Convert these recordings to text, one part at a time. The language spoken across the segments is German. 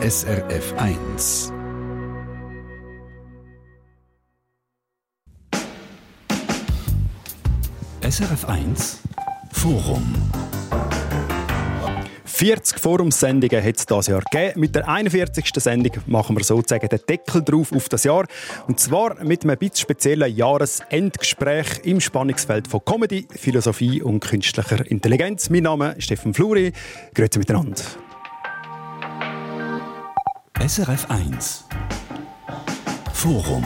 SRF 1. SRF 1 Forum 40 Forumssendungen hat es dieses Jahr gegeben. Mit der 41. Sendung machen wir sozusagen den Deckel drauf auf das Jahr. Und zwar mit einem bisschen speziellen Jahresendgespräch im Spannungsfeld von Comedy, Philosophie und künstlicher Intelligenz. Mein Name ist Stefan Fluri. Grüezi miteinander. SRF 1 Forum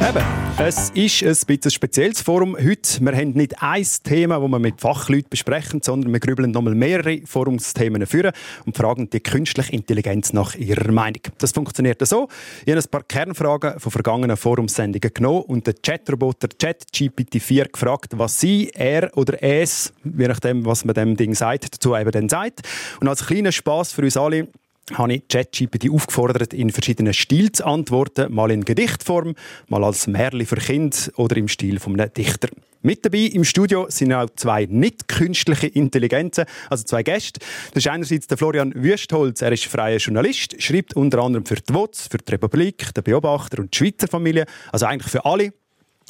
Eben, es ist ein bisschen spezielles Forum heute. Wir haben nicht ein Thema, das wir mit Fachleuten besprechen, sondern wir grübeln nochmal mehrere Forumsthemen führen und fragen die künstliche Intelligenz nach ihrer Meinung. Das funktioniert so. Ich habe ein paar Kernfragen von vergangenen Forumsendungen genommen und den Chatroboter ChatGPT-4 gefragt, was sie, er oder es, je nachdem, was man dem Ding sagt, dazu eben dann sagt. Und als kleiner Spaß für uns alle habe ich ChatGPT aufgefordert, in verschiedenen Stilen zu antworten, mal in Gedichtform, mal als Märli für Kind oder im Stil von einem Dichter. Mit dabei im Studio sind auch zwei nicht künstliche Intelligenzen, also zwei Gäste. Das ist einerseits der Florian Wüstholz, er ist freier Journalist, schreibt unter anderem für die WOZ, für die Republik, der Beobachter und die Schweizer Familie, also eigentlich für alle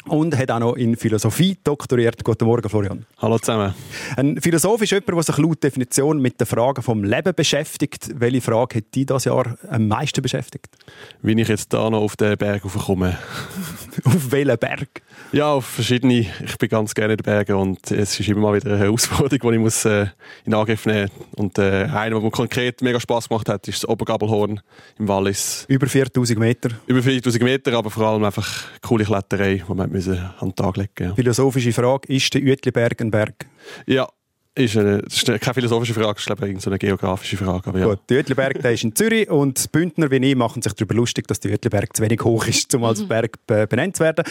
und hat auch noch in Philosophie doktoriert. Guten Morgen, Florian. Hallo zusammen. Ein Philosoph ist jemand, der sich laut Definition mit den Fragen vom Leben beschäftigt. Welche Frage hat dich dieses Jahr am meisten beschäftigt? Wie ich jetzt da noch auf den Berg komme. auf welchen Berg? Ja, auf verschiedene. Ich bin ganz gerne in den Bergen und es ist immer mal wieder eine Herausforderung, die ich muss, äh, in Angriff nehmen muss. Und äh, einer, der mir konkret mega Spass gemacht hat, ist das Obergabelhorn im Wallis. Über 4000 Meter? Über 4000 Meter, aber vor allem einfach coole Kletterei, die man müssen an den Tag legen ja. Philosophische Frage, ist der Uetliberg ein Berg? Ja, ist eine, das ist keine philosophische Frage, das ist glaube ich so eine geografische Frage. Aber ja. Gut, der Uetliberg der ist in Zürich und Bündner wie ich machen sich darüber lustig, dass der Uetliberg zu wenig hoch ist, um als mhm. Berg benannt zu werden.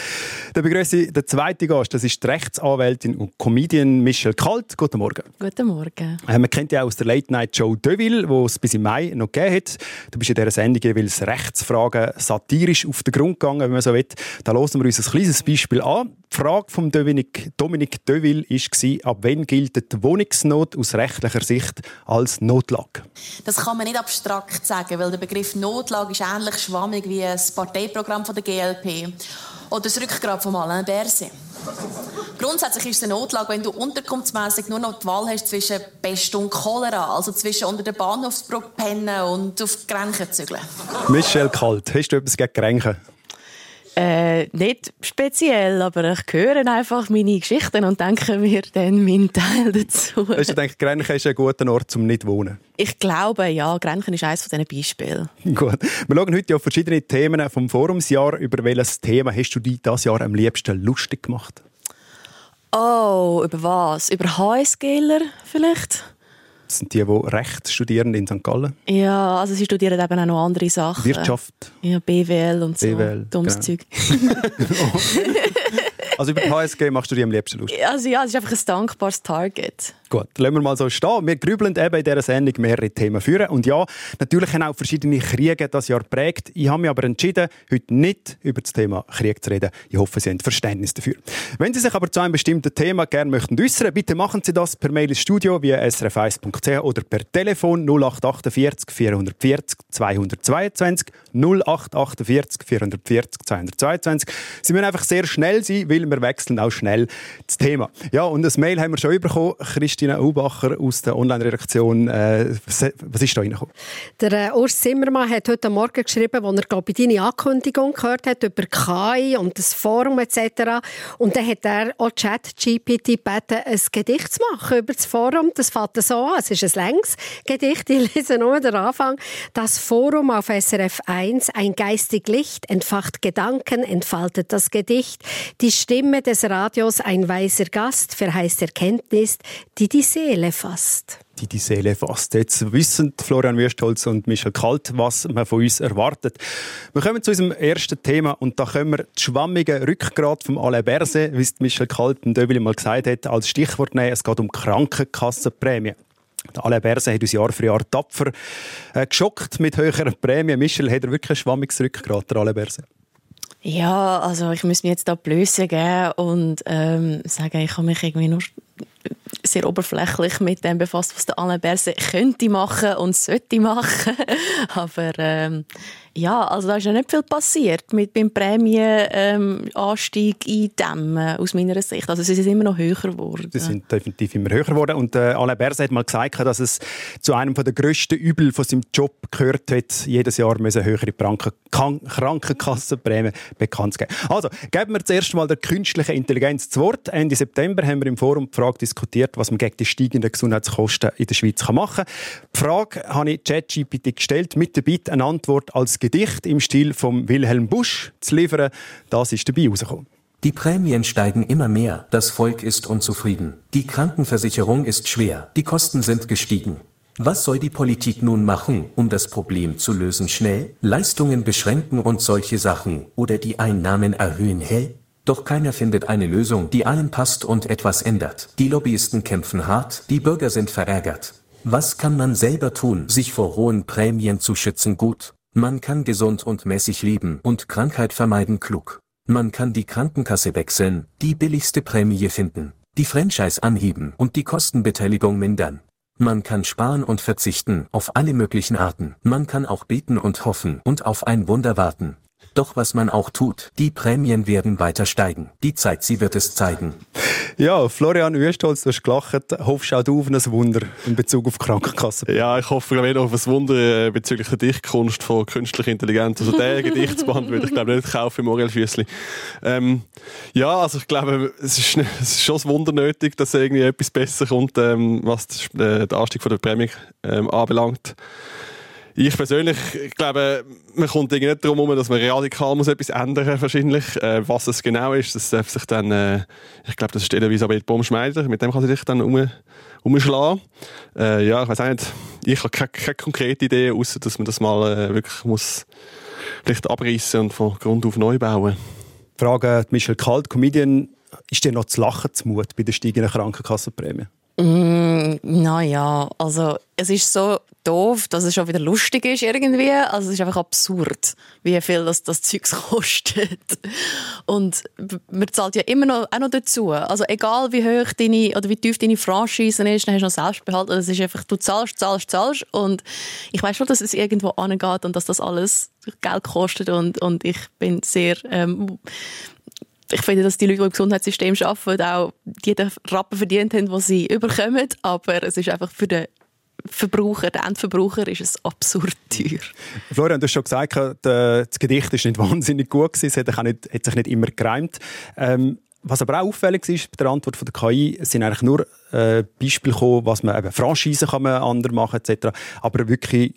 Der begrüße der zweite Gast, das ist die Rechtsanwältin und Comedian Michelle Kalt. Guten Morgen. Guten Morgen. Äh, man kennt ja aus der Late Night Show Deville, wo es bis im Mai noch gegeben hat. Du bist in dieser Sendung jeweils Rechtsfragen satirisch auf den Grund gegangen, wenn man so will. Da hören wir uns ein kleines Beispiel an. Die Frage von Dominique Deville war, ab wann gilt die Wohnungsnot aus rechtlicher Sicht als Notlage? Das kann man nicht abstrakt sagen, weil der Begriff Notlage ist ähnlich schwammig wie das Parteiprogramm der GLP oder das Rückgrat von Alain Berset. Grundsätzlich ist es eine Notlage, wenn du unterkunftsmässig nur noch die Wahl hast zwischen Pest und Cholera, also zwischen unter der Bahnhofsbrücke pennen und auf die Grenchen zügeln. Michel Kalt, hast du etwas gegen Grenchen? Äh, nicht speziell, aber ich höre einfach meine Geschichten und denke mir dann meinen Teil dazu. Hast du gedacht, Grenchen ist ein guter Ort zum nicht wohnen? Ich glaube, ja. Grenchen ist eines von diesen Beispielen. Gut. Wir schauen heute auf verschiedene Themen vom Forumsjahr. Über welches Thema hast du dich dieses Jahr am liebsten lustig gemacht? Oh, über was? Über HSGler vielleicht? Das sind die, die Recht studieren in St. Gallen? Ja, also sie studieren eben auch noch andere Sachen. Wirtschaft? Ja, BWL und so. BWL, Dummes genau. Zeug. also über die HSG machst du dir am liebsten lustig? Also ja, es ist einfach ein dankbares Target. Gut, lassen wir mal so stehen. Wir grübeln eben in dieser Sendung mehrere Themen führen. Und ja, natürlich haben auch verschiedene Kriege das Jahr geprägt. Ich habe mich aber entschieden, heute nicht über das Thema Krieg zu reden. Ich hoffe, Sie haben Verständnis dafür. Wenn Sie sich aber zu einem bestimmten Thema gerne möchten äußern, bitte machen Sie das per Mail ins Studio via srf1.ch oder per Telefon 0848 440 222 0848 440 222. Sie müssen einfach sehr schnell sein, weil wir wechseln auch schnell das Thema. Ja, und das Mail haben wir schon bekommen. Christina Aubacher aus der Online-Redaktion. Äh, was ist da reingekommen? Der äh, Urs Zimmermann hat heute Morgen geschrieben, als er glaube ich, deine Ankündigung gehört hat über KI und das Forum etc. Und dann hat er auch ChatGPT gebeten, ein Gedicht zu machen über das Forum. Das fängt so an. Es ist ein längs Gedicht. Ich lese nur den Anfang. Das Forum auf SRF 1, ein geistig Licht, entfacht Gedanken, entfaltet das Gedicht. Die Stimme des Radios, ein weiser Gast, verheißt Erkenntnis, die die Seele fasst die die Seele fasst. Jetzt wissen Florian Würstholz und Michel Kalt, was man von uns erwartet. Wir kommen zu unserem ersten Thema und da können wir das schwammige Rückgrat vom Alain Berset, wie es Michel Kalt und Döbeli mal gesagt hat, als Stichwort nehmen. Es geht um Krankenkassenprämie. Alain Berset hat uns Jahr für Jahr tapfer äh, geschockt mit höheren Prämien. Michel, hat er wirklich ein schwammiges Rückgrat, der Alain Berset? Ja, also ich muss mir jetzt da Blöße geben und ähm, sagen, ich habe mich irgendwie nur sehr oberflächlich mit dem befasst, was der Alain Berset könnte machen und sollte machen. Aber ähm, ja, also da ist ja nicht viel passiert mit beim Prämienanstieg ähm, eindämmen, aus meiner Sicht. Also sie sind immer noch höher geworden. Sie sind definitiv immer höher geworden. Und äh, Alain Berset hat mal gesagt, dass es zu einem der grössten Übel von seinem Job gehört hat, jedes Jahr müssen höhere Krankenkassenprämien bekannt geben. Also, geben wir zuerst mal der künstlichen Intelligenz zu Wort. Ende September haben wir im Forum die Frage diskutiert, was man gegen die steigenden Gesundheitskosten in der Schweiz machen kann. Die Frage habe ich ChatGPT gestellt, mit der Bitte eine Antwort als Gedicht im Stil von Wilhelm Busch zu liefern. Das ist dabei rausgekommen. Die Prämien steigen immer mehr, das Volk ist unzufrieden. Die Krankenversicherung ist schwer, die Kosten sind gestiegen. Was soll die Politik nun machen, um das Problem zu lösen schnell? Leistungen beschränken und solche Sachen oder die Einnahmen erhöhen, hä? Doch keiner findet eine Lösung, die allen passt und etwas ändert. Die Lobbyisten kämpfen hart, die Bürger sind verärgert. Was kann man selber tun, sich vor hohen Prämien zu schützen? Gut, man kann gesund und mäßig leben und Krankheit vermeiden klug. Man kann die Krankenkasse wechseln, die billigste Prämie finden, die Franchise anheben und die Kostenbeteiligung mindern. Man kann sparen und verzichten auf alle möglichen Arten. Man kann auch beten und hoffen und auf ein Wunder warten. Doch was man auch tut, die Prämien werden weiter steigen. Die Zeit, sie wird es zeigen. Ja, Florian Wüstholz, du hast gelacht. Hoffst auch du auf ein Wunder in Bezug auf Krankenkassen? Ja, ich hoffe ich, auf ein Wunder äh, bezüglich der Dichtkunst von künstlicher Intelligenz. Also der Gedichtsband würde ich glaube nicht kaufen im Orel Füssli. Ähm, ja, also ich glaube, es ist, es ist schon ein Wunder nötig, dass irgendwie etwas besser kommt, ähm, was äh, den Anstieg von der Prämie ähm, anbelangt. Ich persönlich ich glaube, man kommt irgendwie nicht darum herum, dass man radikal muss etwas ändern wahrscheinlich. Äh, was es genau ist, das darf sich dann, äh, ich glaube, das ist Elisabeth Baumschneider, mit dem kann sie sich dann um, umschlagen. Äh, ja, ich weiß auch nicht, ich habe keine, keine konkrete Idee, außer dass man das mal äh, wirklich muss vielleicht abreißen und von Grund auf neu bauen. Frage Michel Kalt, Comedian, ist dir noch zu lachen zumut bei der steigenden Krankenkassenprämie? Mm, naja, also es ist so doof, dass es schon wieder lustig ist irgendwie. Also es ist einfach absurd, wie viel das, das Zeugs kostet. Und man zahlt ja immer noch, auch noch dazu. Also egal wie hoch deine, oder wie tief deine Franchise ist, dann hast du noch Selbstbehalt. Also es ist einfach, du zahlst, zahlst, zahlst. Und ich weiß schon, dass es irgendwo angeht und dass das alles Geld kostet. Und, und ich bin sehr... Ähm, ich finde, dass die Leute, die im Gesundheitssystem arbeiten, auch jeden Rappen verdient haben, den sie überkommen. Aber es ist einfach für den Verbraucher, der Endverbraucher, ist es absurd teuer. Florian, du hast schon gesagt, das Gedicht ist nicht wahnsinnig gut gewesen. Es hat, auch nicht, hat sich nicht immer gereimt. Ähm, was aber auch auffällig ist bei der Antwort von der KI, sind eigentlich nur äh, Beispiele gekommen, was man eben Franchise kann man anders machen etc. Aber wirklich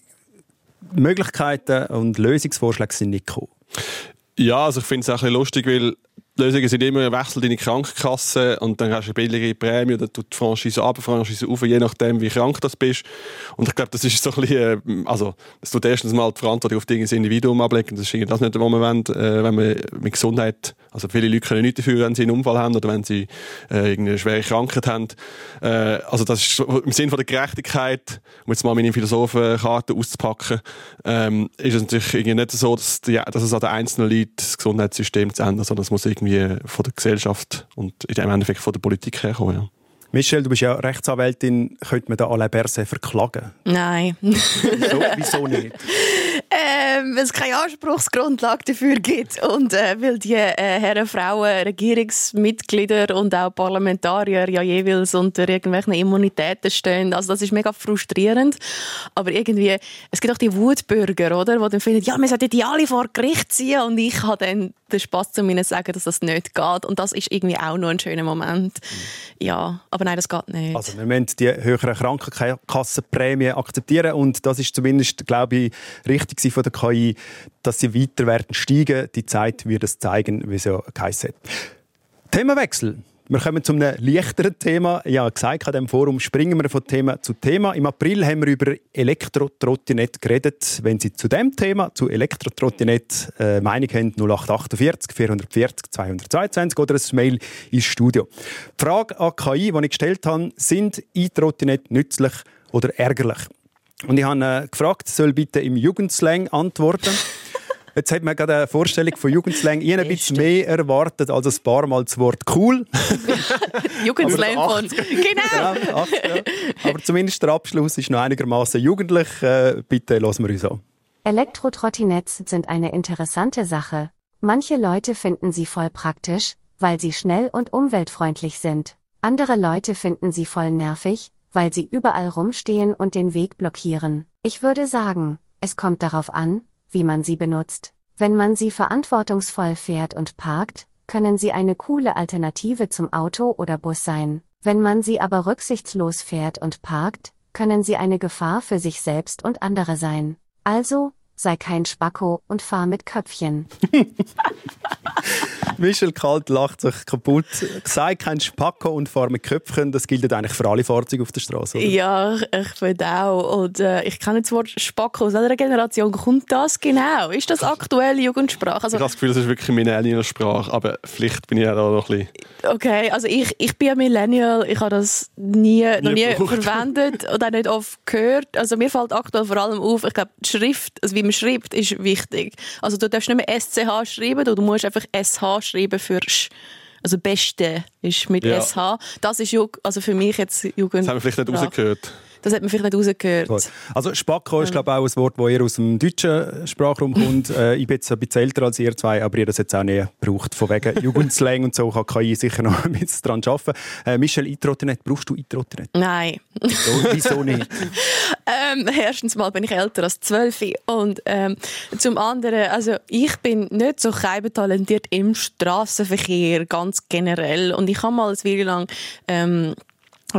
Möglichkeiten und Lösungsvorschläge sind nicht gekommen. Ja, also ich finde es auch ein bisschen lustig, weil die Lösungen sind immer, wechsel deine Krankenkasse und dann hast du eine billige Prämie oder tut die Franchise ab, Franchise auf, je nachdem, wie krank du bist. Und ich glaube, das ist so ein bisschen, äh, also, das tut erstens mal die Verantwortung auf das Individuum ablegen. Das ist das nicht, was man wollen, äh, wenn man mit Gesundheit, also viele Leute können nicht dafür, wenn sie einen Unfall haben oder wenn sie äh, irgendeine schwere Krankheit haben. Äh, also das ist im Sinne von der Gerechtigkeit, um jetzt mal meine Philosophenkarte auszupacken, ähm, ist es natürlich irgendwie nicht so, dass, die, dass es an den Einzelnen liegt, das Gesundheitssystem zu ändern, sondern es muss irgendwie irgendwie von der Gesellschaft und in dem Endeffekt von der Politik herkommen. Ja. Michelle, du bist ja Rechtsanwältin. Könnte man da Alain Berset verklagen? Nein. wieso, wieso nicht? Ähm, es keine Anspruchsgrundlage dafür gibt und äh, weil die äh, Herren, Frauen, Regierungsmitglieder und auch Parlamentarier ja jeweils unter irgendwelchen Immunitäten stehen. Also das ist mega frustrierend. Aber irgendwie, es gibt auch die Wutbürger, oder, die dann finden, ja, wir sollten die alle vor Gericht ziehen und ich habe dann den Spaß zu ihnen sagen, dass das nicht geht. Und das ist irgendwie auch noch ein schöner Moment. Mhm. Ja, aber nein, das geht nicht. Also wir müssen die höheren Krankenkassenprämien akzeptieren und das ist zumindest, glaube ich, richtig von der KI, dass sie weiter werden steigen. Die Zeit wird es zeigen, wie es ja geheißen hat. Themawechsel. Wir kommen zu einem leichteren Thema. Habe gesagt, an diesem Forum springen wir von Thema zu Thema. Im April haben wir über Elektrotrottinett geredet. Wenn Sie zu dem Thema, zu Elektrotrottinett, äh, Meinung haben, 0848 440 222 oder ein Mail ins Studio. Die Frage an KI, die ich gestellt habe, sind E-Trottinett nützlich oder ärgerlich? Und ich habe äh, gefragt, soll bitte im Jugendslang antworten. Jetzt hat man gerade eine Vorstellung von Jugendslang ein bisschen mehr erwartet als ein paar Mal das Wort cool. Jugendslang von. Genau! Ja, 80, ja. Aber zumindest der Abschluss ist noch einigermaßen jugendlich. Äh, bitte lassen wir uns an. Elektrotrottinetts sind eine interessante Sache. Manche Leute finden sie voll praktisch, weil sie schnell und umweltfreundlich sind. Andere Leute finden sie voll nervig, weil sie überall rumstehen und den Weg blockieren. Ich würde sagen, es kommt darauf an, wie man sie benutzt. Wenn man sie verantwortungsvoll fährt und parkt, können sie eine coole Alternative zum Auto oder Bus sein. Wenn man sie aber rücksichtslos fährt und parkt, können sie eine Gefahr für sich selbst und andere sein. Also, sei kein Spacko und fahr mit Köpfchen. Michel Kalt lacht sich kaputt. Sei kein Spacko und fahr mit Köpfchen. Das gilt eigentlich für alle Fahrzeuge auf der Straße. Ja, ich finde auch. Und äh, ich kenne das Wort Spacko. Aus welcher Generation kommt das genau? Ist das aktuelle Jugendsprache? Also, ich habe das Gefühl, das ist wirklich Millennial-Sprache, aber vielleicht bin ich ja da noch ein bisschen... Okay, also ich, ich bin ein Millennial. Ich habe das nie, noch nie verwendet oder nicht oft gehört. Also mir fällt aktuell vor allem auf, ich glaube, die Schrift, also wie man schreibt, ist wichtig. Also du darfst nicht mehr SCH schreiben, du musst einfach SH schreiben für Sch. Also Beste ist mit Ja. SH. Das ist also für mich jetzt Jugend. Das haben wir vielleicht nicht rausgehört. Das hat man vielleicht nicht rausgehört. Gut. Also Spacko ist glaube ich, auch ein Wort, das eher aus dem deutschen Sprachraum kommt. äh, ich bin jetzt ein bisschen älter als ihr zwei, aber ihr das jetzt auch nie gebraucht. Von wegen Jugendslang und so kann KI sicher noch ein bisschen dran arbeiten. Äh, Michel, Introtinett, brauchst du Introtinett? Nein. So, wieso nicht? Ähm, erstens mal bin ich älter als 12 und ähm, zum anderen, also ich bin nicht so talentiert im Straßenverkehr ganz generell und ich habe mal eine Weile lang ähm,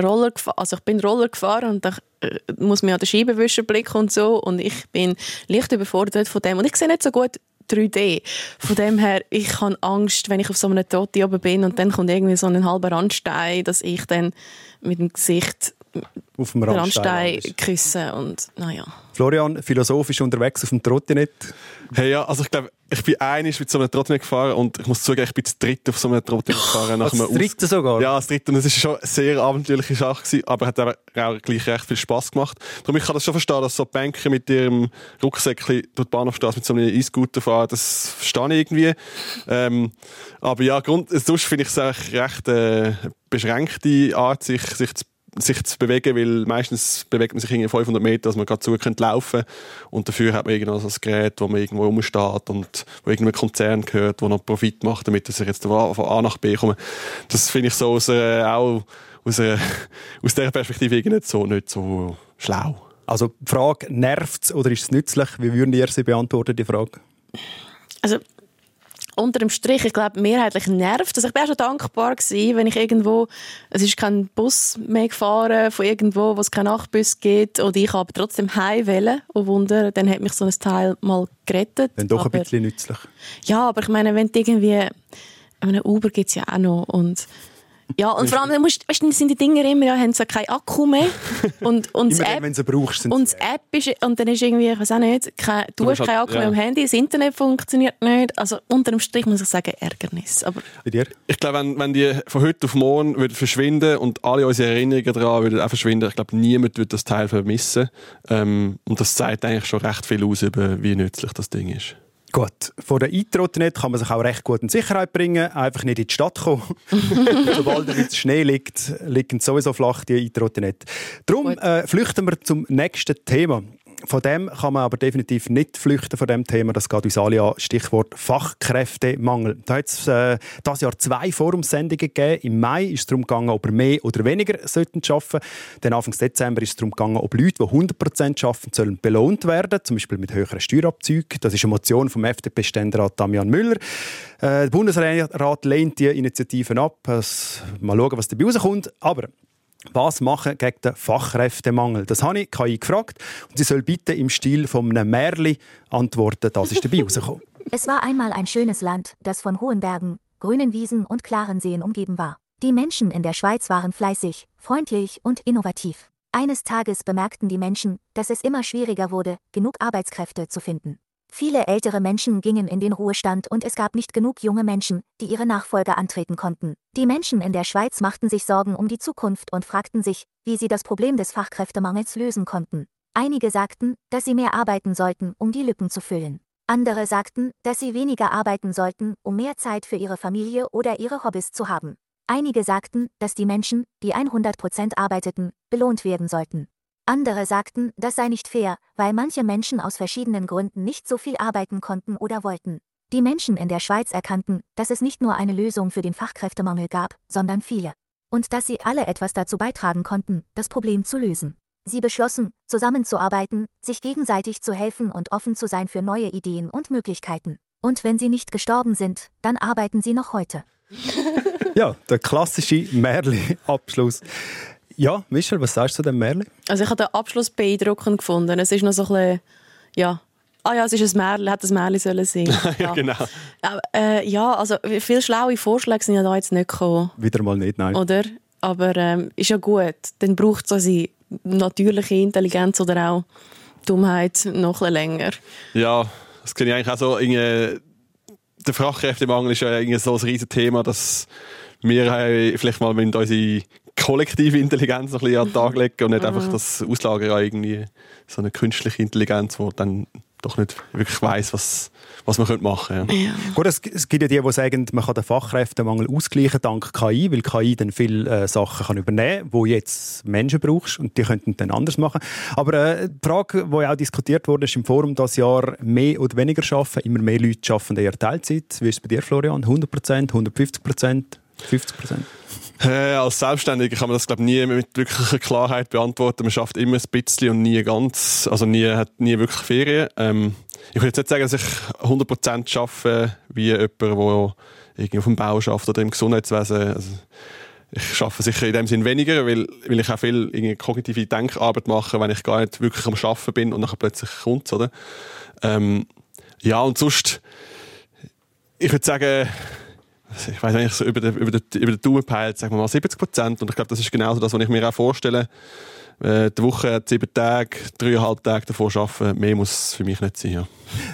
Roller also ich bin Roller gefahren und da äh, muss man an den Scheibenwischer blicken und so und ich bin leicht überfordert von dem und ich sehe nicht so gut 3D. Von dem her, ich habe Angst, wenn ich auf so einem Totti oben bin und dann kommt irgendwie so ein halber Randstein, dass ich dann mit dem Gesicht Auf dem Randstein. Randstein küsse und naja. Florian, philosophisch unterwegs auf dem Trottinett. Hey, ja, also ich glaube, ich bin einig mit so einem Trottinett gefahren und ich muss zugeben, ich bin das dritte auf so einem Trottinett gefahren. nach Als einem Aus- dritte sogar? Ja, das dritte. Und es war schon eine sehr abenteuerliche Sache, gewesen, aber hat aber auch gleich recht viel Spass gemacht. Darum, ich kann das schon verstehen, dass so Banker mit ihrem Rucksäckchen durch die Bahnhofstraße mit so einem E-Scooter fahren, das verstehe ich irgendwie. Ähm, aber ja, Grund, sonst finde ich es eigentlich recht äh, beschränkte Art, sich, sich zu sich zu bewegen, weil meistens bewegt man sich irgendwie 500 Meter, dass man gerade zu könnte laufen und dafür hat man irgendwo so ein Gerät, wo man irgendwo rumsteht und wo irgendein Konzern gehört, wo noch Profit macht, damit dass ich jetzt von A nach B komme. Das finde ich so aus, äh, auch aus, äh, aus dieser Perspektive irgendwie nicht so, nicht so schlau. Also die Frage, nervt es oder ist es nützlich? Wie würden ihr sie beantworten, die Frage? Also unter dem Strich, ich glaube, mehrheitlich nervt. Also ich wäre schon dankbar gewesen, wenn ich irgendwo, es ist kein Bus mehr gefahren von irgendwo, wo es keinen Nachtbus gibt, oder ich aber trotzdem heim wollen. Oh Wunder, dann hat mich so ein Teil mal gerettet. Dann doch aber, ein bisschen nützlich. Ja, aber ich meine, wenn irgendwie, einen Uber gibt es ja auch noch und ja, und vor allem, musst, weißt, sind die Dinger immer, ja, haben sie keinen Akku mehr. Und, und das Immer App, wenn sie brauchst, sind und das App ist, und dann ist irgendwie, ich weiß auch nicht, kein, du, Du hast musst keinen halt- Akku mehr ja. am Handy, das Internet funktioniert nicht. Also unter dem Strich muss ich sagen, Ärgernis. Aber bei dir. Ich glaube, wenn, wenn die von heute auf morgen würden verschwinden und alle unsere Erinnerungen daran würden auch verschwinden, ich glaube, niemand würde das Teil vermissen. Ähm, und das zeigt eigentlich schon recht viel aus, über wie nützlich das Ding ist. Gut, von der Eintrottinet kann man sich auch recht gut in Sicherheit bringen, einfach nicht in die Stadt kommen. Sobald ein bisschen Schnee liegt, liegen sowieso flach die Eintrottinet. Darum äh, flüchten wir zum nächsten Thema. Von dem kann man aber definitiv nicht flüchten von dem Thema. Das geht uns alle an. Stichwort Fachkräftemangel. Da hat es äh, dieses Jahr zwei Forumsendungen gegeben. Im Mai ist es darum gegangen, ob wir mehr oder weniger sollten arbeiten. Dann Anfang Dezember ist es darum gegangen, ob Leute, die 100% arbeiten, sollen belohnt werden, zum Beispiel mit höheren Steuerabzügen. Das ist eine Motion vom FDP-Ständerat Damian Müller. Äh, der Bundesrat lehnt die Initiativen ab. Es- Mal schauen, was dabei rauskommt. Aber was machen gegen den Fachkräftemangel? Das habe ich KI gefragt und sie soll bitte im Stil von einem Märli antworten. Das ist dabei rausgekommen. Es war einmal ein schönes Land, das von hohen Bergen, grünen Wiesen und klaren Seen umgeben war. Die Menschen in der Schweiz waren fleißig, freundlich und innovativ. Eines Tages bemerkten die Menschen, dass es immer schwieriger wurde, genug Arbeitskräfte zu finden. Viele ältere Menschen gingen in den Ruhestand und es gab nicht genug junge Menschen, die ihre Nachfolger antreten konnten. Die Menschen in der Schweiz machten sich Sorgen um die Zukunft und fragten sich, wie sie das Problem des Fachkräftemangels lösen konnten. Einige sagten, dass sie mehr arbeiten sollten, um die Lücken zu füllen. Andere sagten, dass sie weniger arbeiten sollten, um mehr Zeit für ihre Familie oder ihre Hobbys zu haben. Einige sagten, dass die Menschen, die 100% arbeiteten, belohnt werden sollten. Andere sagten, das sei nicht fair, weil manche Menschen aus verschiedenen Gründen nicht so viel arbeiten konnten oder wollten. Die Menschen in der Schweiz erkannten, dass es nicht nur eine Lösung für den Fachkräftemangel gab, sondern viele. Und dass sie alle etwas dazu beitragen konnten, das Problem zu lösen. Sie beschlossen, zusammenzuarbeiten, sich gegenseitig zu helfen und offen zu sein für neue Ideen und Möglichkeiten. Und wenn sie nicht gestorben sind, dann arbeiten sie noch heute. ja, der klassische Märli-Abschluss. Ja, Michel, was sagst du zu dem Märli? Also ich habe den Abschluss beeindruckend gefunden. Es ist noch so ein bisschen, ja, ah ja, es ist ein Märchen, hätte ein Märchen sollen sein. ja, genau. Aber, äh, ja, also viele schlaue Vorschläge sind ja da jetzt nicht gekommen. Wieder mal nicht, nein. Oder? Aber ähm, ist ja gut. Dann braucht es also natürliche Intelligenz oder auch Dummheit noch ein länger. Ja, das kenne ich eigentlich auch so. Der Fachkräftemangel ist ja irgendwie so ein riesiges Thema, dass wir vielleicht mal mit unsere kollektive Intelligenz noch ein bisschen an den Tag legen und nicht mhm. einfach das Auslagern an irgendwie so eine künstliche Intelligenz, die dann doch nicht wirklich weiß, was, was man machen könnte. Ja. Ja. Gut, es, es, gibt ja die, die sagen, man kann den Fachkräftemangel ausgleichen dank KI, weil KI dann viele äh, Sachen kann übernehmen kann, wo jetzt Menschen brauchst und die könnten dann anders machen. Aber äh, die Frage, die auch diskutiert wurde, ist im Forum das Jahr mehr oder weniger schaffen. Immer mehr Leute arbeiten eher Teilzeit. Wie ist es bei dir, Florian? 100 Prozent, 150 Prozent, 50 Prozent? Äh, als Selbstständiger kann man das glaube nie mit wirklicher Klarheit beantworten. Man schafft immer ein bisschen und nie ganz, also nie hat nie wirklich Ferien. Ähm, ich würde jetzt nicht sagen, dass ich 100% arbeite wie jemand, der irgendwie auf dem Bau arbeitet oder im Gesundheitswesen. Also, ich arbeite sicher in dem Sinn weniger, weil, weil ich auch viel kognitive Denkarbeit mache, wenn ich gar nicht wirklich am Arbeiten bin und dann plötzlich kommt oder? Ähm, ja, und sonst, ich würde sagen, ich weiß nicht, so über den, über den, über den Daumen peilt, sagen wir mal 70 Prozent. Und ich glaube, das ist genau das, was ich mir auch vorstelle. Äh, die Woche hat sieben Tage, dreieinhalb Tage davor arbeiten. Mehr muss für mich nicht sein. Ja.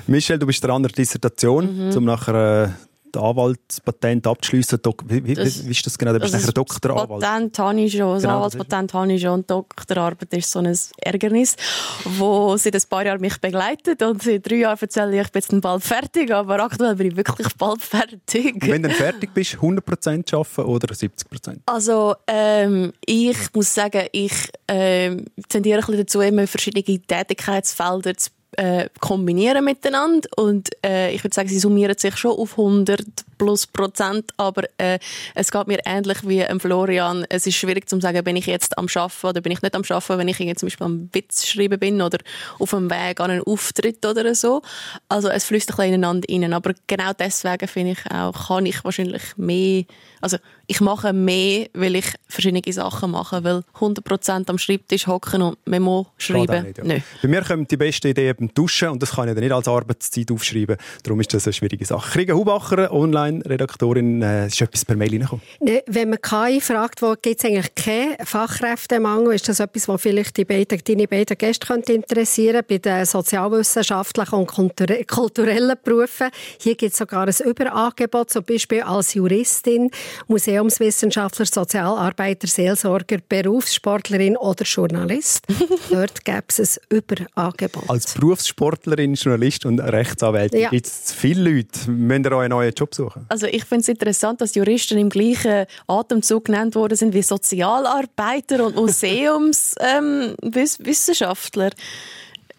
Michel, du bist dran an der Dissertation, mhm. um nachher äh, das Anwaltspatent abzuschliessen. Wie, wie, wie, ist das genau? Du bist also nachher Doktoranwalt. Patent habe ich schon, das genau, Anwaltspatent habe ich schon. Und Doktorarbeit ist so ein Ärgernis, das seit ein paar Jahren mich begleitet. Und seit drei Jahren erzähle ich, ich bin jetzt bald fertig, aber aktuell bin ich wirklich bald fertig. Und wenn du fertig bist, 100% arbeiten oder 70%? Also ähm, ich muss sagen, ich ähm, tendiere ein bisschen dazu, immer verschiedene Tätigkeitsfelder zu äh, kombinieren miteinander. Und äh, ich würde sagen, sie summieren sich schon auf 100 plus Prozent, aber äh, es geht mir ähnlich wie ähm, Florian. Es ist schwierig zu sagen, bin ich jetzt am Schaffen oder bin ich nicht am Schaffen, wenn ich zum Beispiel am Witz schreiben bin oder auf dem Weg an einen Auftritt oder so. Also es fließt ein bisschen ineinander rein, aber genau deswegen finde ich auch, kann ich wahrscheinlich mehr, also ich mache mehr, weil ich verschiedene Sachen mache, weil 100% am Schreibtisch hocken und Memo schreiben, nicht, ja. Bei mir kommt die beste Idee beim Duschen und das kann ich dann nicht als Arbeitszeit aufschreiben. Darum ist das eine schwierige Sache. Kriegen Hubacher, Online-Redaktorin, äh, ist etwas per Mail reingekommen? Ne, wenn man KI fragt, wo gibt es eigentlich keinen Fachkräftemangel, ist das etwas, was vielleicht die beiden, deine beiden Gäste könnte interessieren bei den sozialwissenschaftlichen und kulturellen Berufen. Hier gibt es sogar ein Überangebot, zum Beispiel als Juristin, Museumswissenschaftler, Sozialarbeiter, Seelsorger, Berufssportlerin oder Journalist. Dort gäbe es ein Überangebot. Als Berufssportlerin, Journalist und Rechtsanwältin ja. gibt es viele Leute. Müsst ihr euch einen neuen Job suchen? Also ich finde es interessant, dass Juristen im gleichen Atemzug genannt worden sind wie Sozialarbeiter und Museumswissenschaftler.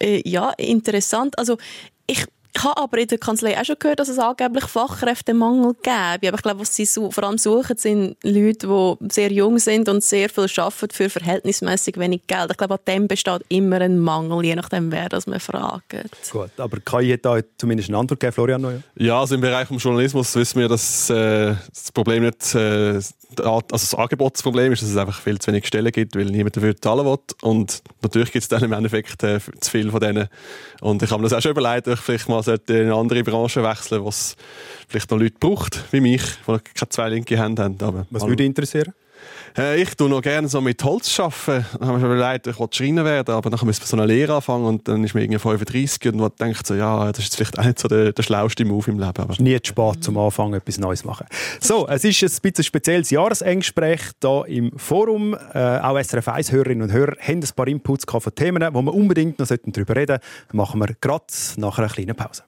Ähm, äh, ja, interessant. Also ich ich habe aber in der Kanzlei auch schon gehört, dass es angeblich Fachkräftemangel gäbe. Aber ich glaube, was sie so, vor allem suchen, sind Leute, die sehr jung sind und sehr viel arbeiten für verhältnismäßig wenig Geld. Ich glaube, an dem besteht immer ein Mangel, je nachdem, wer das man fragt. Gut, aber KI hat da zumindest eine Antwort gegeben, Florian Neuer? Ja, also im Bereich des Journalismus wissen wir, dass äh, das Problem nicht äh, also das Angebotsproblem ist, dass es einfach viel zu wenig Stellen gibt, weil niemand dafür zahlen will. Und natürlich gibt es dann im Endeffekt äh, zu viel von denen. Und ich habe mir das auch schon überlegt, ob ich vielleicht mal in eine andere Branche wechseln wo es vielleicht noch Leute braucht, wie mich, die keine zwei linke Hände haben. Aber Was würde dich interessieren? Äh, ich tue noch gerne so mit Holz arbeiten. Da habe ich mir überlegt, ich wollte Schreiner werden, aber dann müsste man so eine Lehre anfangen und dann ist man irgendwie 35 und man denkt so, ja, das ist jetzt vielleicht auch nicht so der, der schlauste Move im Leben. Aber nie zu spät zum Anfangen, etwas Neues zu machen. So, es ist ein bisschen ein spezielles Jahresengespräch hier im Forum. Äh, auch SRF 1-Hörerinnen und Hörer haben ein paar Inputs von Themen, wo wir unbedingt noch darüber reden sollten. Machen wir gerade nach einer kleinen Pause.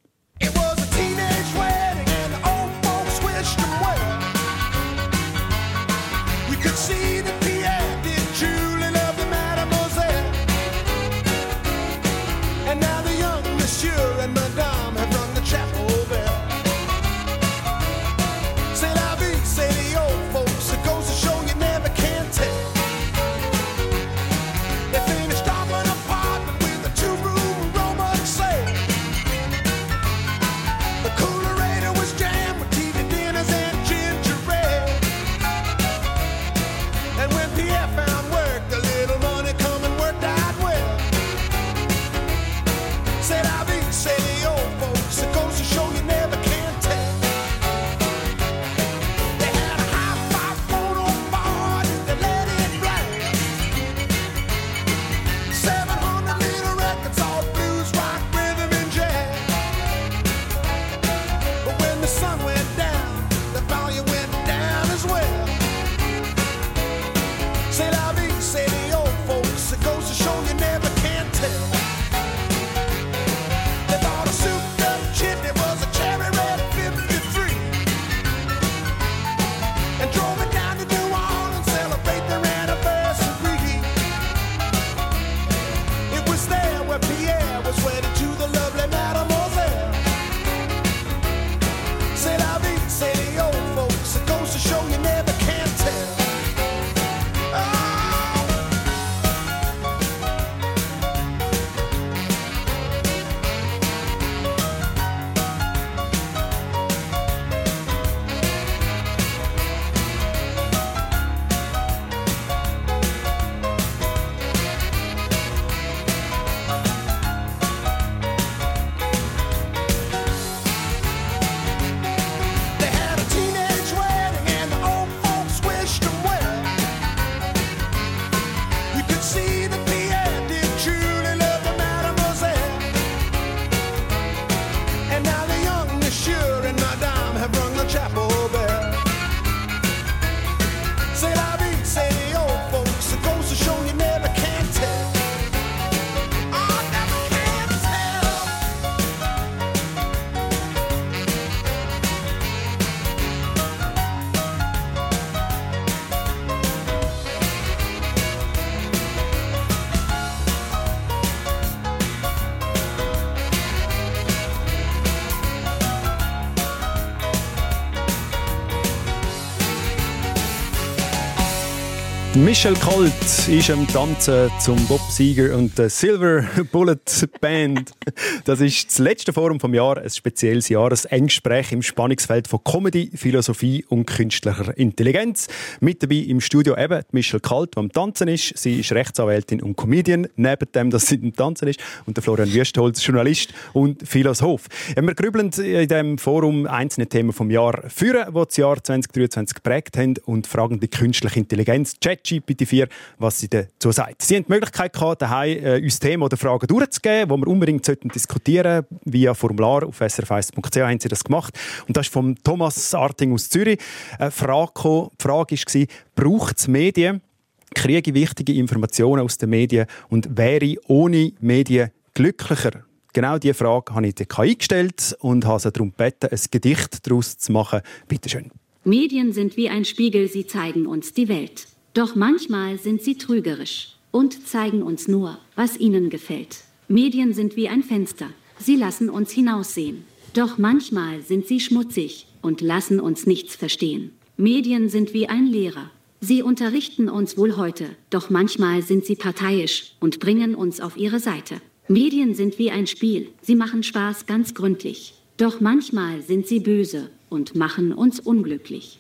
Michel Colt ist am Tanzen zum Bob Seger und der Silver Bullet Band. Das ist das letzte Forum vom Jahr, ein spezielles Jahresengespräch im Spannungsfeld von Comedy, Philosophie und künstlicher Intelligenz. Mit dabei im Studio eben Michel Kalt, die am Tanzen ist. Sie ist Rechtsanwältin und Comedian, neben dem, dass sie am Tanzen ist. Und der Florian Wüstholz, Journalist und Philosoph. Ja, wir grübeln in diesem Forum einzelne Themen vom Jahr führen, die das Jahr 2023 geprägt haben und fragen die künstliche Intelligenz, ChatGPT-4, was sie dazu sagt. Sie haben die Möglichkeit gehabt, daheim äh, uns Themen oder Fragen durchzugeben, die wir unbedingt sollten diskutieren Via Formular auf srf1.ch haben sie das gemacht. Und das ist von Thomas Arting aus Zürich. Eine Frage gekommen. Die Frage war, braucht es Medien? Kriege ich wichtige Informationen aus den Medien und wäre ich ohne Medien glücklicher? Genau diese Frage habe ich der KI gestellt und habe sie darum gebeten, ein Gedicht daraus zu machen. Bitte schön. Medien sind wie ein Spiegel, sie zeigen uns die Welt. Doch manchmal sind sie trügerisch und zeigen uns nur, was ihnen gefällt. Medien sind wie ein Fenster, sie lassen uns hinaussehen. Doch manchmal sind sie schmutzig und lassen uns nichts verstehen. Medien sind wie ein Lehrer. Sie unterrichten uns wohl heute, doch manchmal sind sie parteiisch und bringen uns auf ihre Seite. Medien sind wie ein Spiel, sie machen Spaß ganz gründlich. Doch manchmal sind sie böse und machen uns unglücklich.